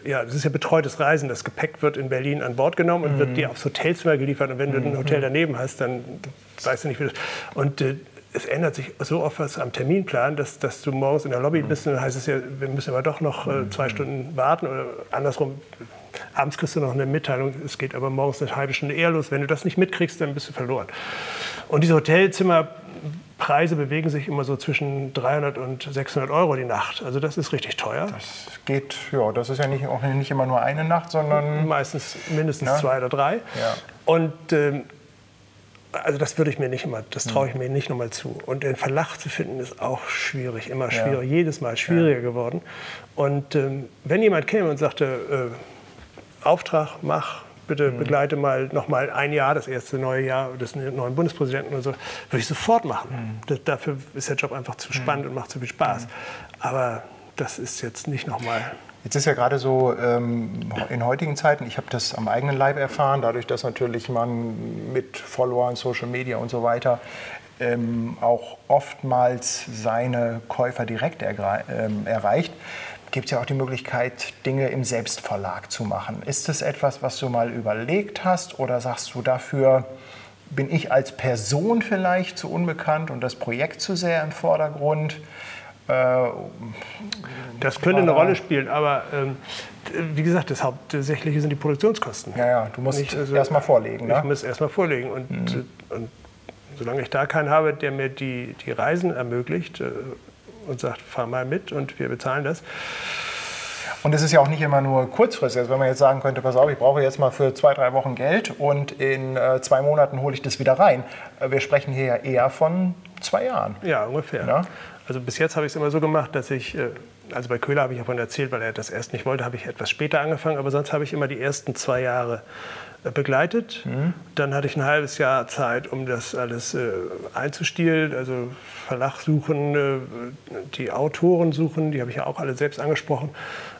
ja, das ist ja betreutes Reisen. Das Gepäck wird in Berlin an Bord genommen und Mhm. wird dir aufs Hotelzimmer geliefert. Und wenn du ein Hotel daneben hast, dann weißt du nicht, wie das. Und äh, es ändert sich so oft was am Terminplan, dass, dass du morgens in der Lobby bist und dann heißt es ja, wir müssen aber doch noch äh, zwei Stunden warten oder andersrum. Abends kriegst du noch eine Mitteilung, es geht aber morgens eine halbe Stunde eher los. Wenn du das nicht mitkriegst, dann bist du verloren. Und diese Hotelzimmerpreise bewegen sich immer so zwischen 300 und 600 Euro die Nacht. Also das ist richtig teuer. Das geht, ja, das ist ja nicht, auch nicht immer nur eine Nacht, sondern Meistens mindestens Ja. zwei oder drei. Ja. Und ähm, also das würde ich mir nicht immer, das traue ich mir nicht nochmal zu. Und den Verlag zu finden ist auch schwierig, immer schwieriger, jedes Mal schwieriger geworden. Und ähm, wenn jemand käme und sagte, äh, Auftrag, mach, bitte begleite mal noch mal ein Jahr, das erste neue Jahr des neuen Bundespräsidenten oder so, würde ich sofort machen. Das, dafür ist der Job einfach zu spannend und macht zu viel Spaß. Aber das ist jetzt nicht noch mal. Jetzt ist ja gerade so ähm, in heutigen Zeiten, ich habe das am eigenen Leib erfahren, dadurch, dass natürlich man mit Followern, Social Media und so weiter ähm, auch oftmals seine Käufer direkt ähm, erreicht, gibt es ja auch die Möglichkeit, Dinge im Selbstverlag zu machen. Ist das etwas, was du mal überlegt hast oder sagst du dafür, bin ich als Person vielleicht zu unbekannt und das Projekt zu sehr im Vordergrund? Äh, Das könnte eine Rolle spielen, aber ähm, wie gesagt, das Hauptsächliche sind die Produktionskosten. Ja, ja, du musst Nicht, also- erst mal vorlegen. Ich Ne? muss erst mal vorlegen. Und, äh, und solange ich da keinen habe, der mir die, die Reisen ermöglicht äh, und sagt, fahr mal mit und wir bezahlen das. Und es ist ja auch nicht immer nur kurzfristig. Also wenn man jetzt sagen könnte, pass auf, ich brauche jetzt mal für zwei, drei Wochen Geld und in äh, zwei Monaten hole ich das wieder rein. Äh, wir sprechen hier ja eher von zwei Jahren. Ja, ungefähr. Ja. Also bis jetzt habe ich es immer so gemacht, dass ich, äh, also bei Köhler habe ich davon erzählt, weil er das erst nicht wollte, habe ich etwas später angefangen, aber sonst habe ich immer die ersten zwei Jahre äh, begleitet. Dann hatte ich ein halbes Jahr Zeit, um das alles äh, einzustielen, also Verlag suchen, äh, die Autoren suchen, die habe ich ja auch alle selbst angesprochen.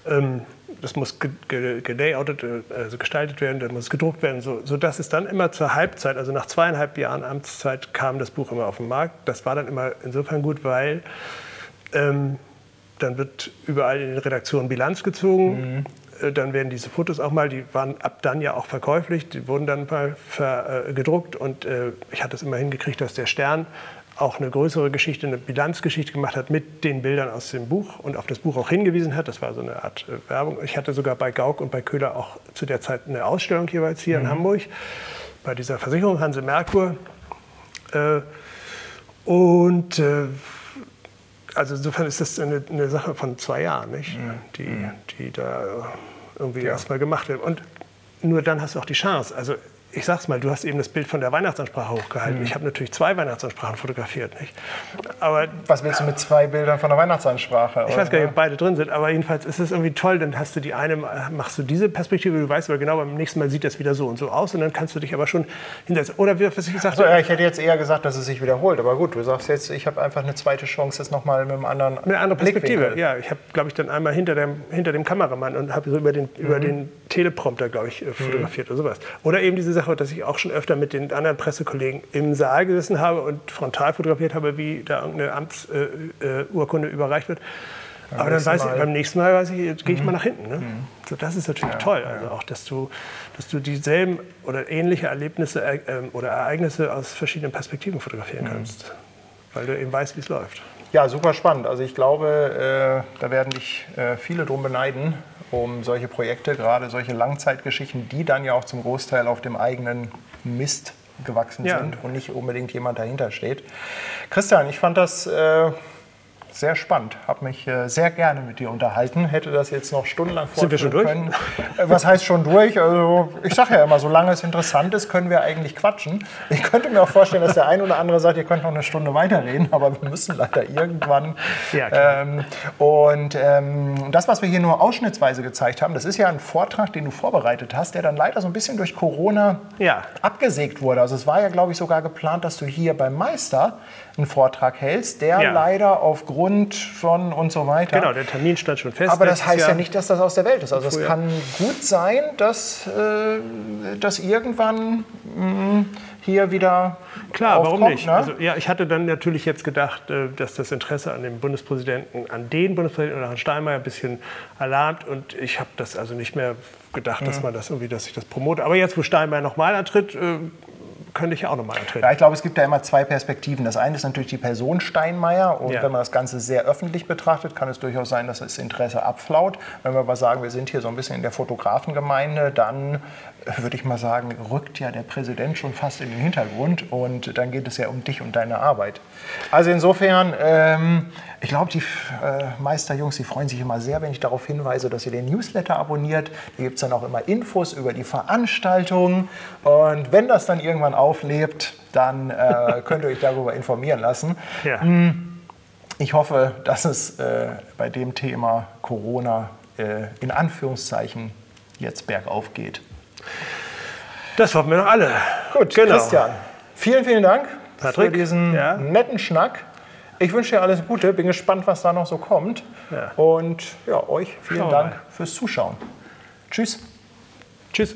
Ähm, das muss ge- ge- gelayoutet, äh, also gestaltet werden, dann muss es gedruckt werden, so, sodass es dann immer zur Halbzeit, also nach zweieinhalb Jahren Amtszeit, kam das Buch immer auf den Markt. Das war dann immer insofern gut, weil ähm, dann wird überall in den Redaktionen Bilanz gezogen. Äh, Dann werden diese Fotos auch mal, die waren ab dann ja auch verkäuflich, die wurden dann mal ver, äh, gedruckt und äh, ich hatte es immer hingekriegt, dass der Stern auch eine größere Geschichte, eine Bilanzgeschichte gemacht hat mit den Bildern aus dem Buch und auf das Buch auch hingewiesen hat. Das war so eine Art äh, Werbung. Ich hatte sogar bei Gauck und bei Köhler auch zu der Zeit eine Ausstellung jeweils hier in Hamburg bei dieser Versicherung Hanse Merkur. Äh, und äh, also insofern ist das eine, eine Sache von zwei Jahren, nicht? Die, die da irgendwie erstmal gemacht wird. Und nur dann hast du auch die Chance. Also ich sag's mal, du hast eben das Bild von der Weihnachtsansprache hochgehalten. Ich habe natürlich zwei Weihnachtsansprachen fotografiert. Nicht? Aber Was willst du mit zwei Bildern von der Weihnachtsansprache? ich weiß gar nicht, ob beide drin sind, aber jedenfalls ist es irgendwie toll. Dann hast du die eine, machst du diese Perspektive, du weißt aber genau, beim nächsten Mal sieht das wieder so und so aus und dann kannst du dich aber schon hinsetzen. Oder wie was ich gesagt habe, ja, ich hätte jetzt eher gesagt, dass es sich wiederholt. Aber gut, du sagst jetzt, ich habe einfach eine zweite Chance, das nochmal mit einem anderen mit einer anderen Perspektive. Blickwinkel. Ja, ich habe, glaube ich, dann einmal hinter dem, hinter dem Kameramann und habe so über den, über den Teleprompter, glaube ich, äh, fotografiert oder sowas. Oder eben diese Sache, dass ich auch schon öfter mit den anderen Pressekollegen im Saal gesessen habe und frontal fotografiert habe, wie da irgendeine Amtsurkunde äh, äh, überreicht wird. Aber dann weiß ich, beim nächsten Mal weiß ich, jetzt gehe ich mal nach hinten. Ne? So, das ist natürlich toll. Also auch, dass du, dass du dieselben oder ähnliche Erlebnisse äh, ähm, oder Ereignisse aus verschiedenen Perspektiven fotografieren kannst. Weil du eben weißt, wie es läuft. Ja, super spannend. Also ich glaube, äh, da werden dich äh, viele drum beneiden, um solche Projekte, gerade solche Langzeitgeschichten, die dann ja auch zum Großteil auf dem eigenen Mist gewachsen Ja. sind und nicht unbedingt jemand dahinter steht. Christian, ich fand das äh, sehr spannend, habe mich äh, sehr gerne mit dir unterhalten, hätte das jetzt noch stundenlang Sind wir schon fortführen Können. Äh, Was heißt schon durch? Also ich sage ja immer, solange es interessant ist, können wir eigentlich quatschen. Ich könnte mir auch vorstellen, dass der ein oder andere sagt, ihr könnt noch eine Stunde weiterreden, aber wir müssen leider irgendwann. Ja, klar. ähm, und ähm, das, was wir hier nur ausschnittsweise gezeigt haben, das ist ja ein Vortrag, den du vorbereitet hast, der dann leider so ein bisschen durch Corona Ja. abgesägt wurde. Also es war ja, glaube ich, sogar geplant, dass du hier beim Meister einen Vortrag hältst, der Ja. leider aufgrund von und so weiter. Genau, der Termin stand schon fest. Aber das heißt ja Jahr. nicht, dass das aus der Welt ist. Also es kann gut sein, dass, äh, dass irgendwann mh, hier wieder Klar, warum aufkommt, nicht? Ne? Also, ja, ich hatte dann natürlich jetzt gedacht, äh, dass das Interesse an dem Bundespräsidenten, an den Bundespräsidenten oder an Steinmeier ein bisschen alarmt und ich habe das also nicht mehr gedacht, Mhm. dass man das irgendwie, dass ich das promote. Aber jetzt, wo Steinmeier nochmal antritt, äh, könnte ich ja auch nochmal antreten. Ja, ich glaube, es gibt da immer zwei Perspektiven. Das eine ist natürlich die Person Steinmeier. Und Ja. wenn man das Ganze sehr öffentlich betrachtet, kann es durchaus sein, dass das Interesse abflaut. Wenn wir aber sagen, wir sind hier so ein bisschen in der Fotografengemeinde, dann würde ich mal sagen, rückt ja der Präsident schon fast in den Hintergrund. Und dann geht es ja um dich und deine Arbeit. Also insofern, ähm, ich glaube, die äh, Meisterjungs, die freuen sich immer sehr, wenn ich darauf hinweise, dass ihr den Newsletter abonniert. Da gibt es dann auch immer Infos über die Veranstaltungen. Und wenn das dann irgendwann auflebt, dann äh, könnt ihr euch darüber informieren lassen. Ja. Ich hoffe, dass es äh, bei dem Thema Corona äh, in Anführungszeichen jetzt bergauf geht. Das hoffen wir doch alle. Gut, genau. Christian, vielen, vielen Dank für Patrick, diesen ja. netten Schnack. Ich wünsche dir alles Gute, bin gespannt, was da noch so kommt. Ja. Und ja, euch vielen Schauen wir Dank mal. fürs Zuschauen. Tschüss. Tschüss.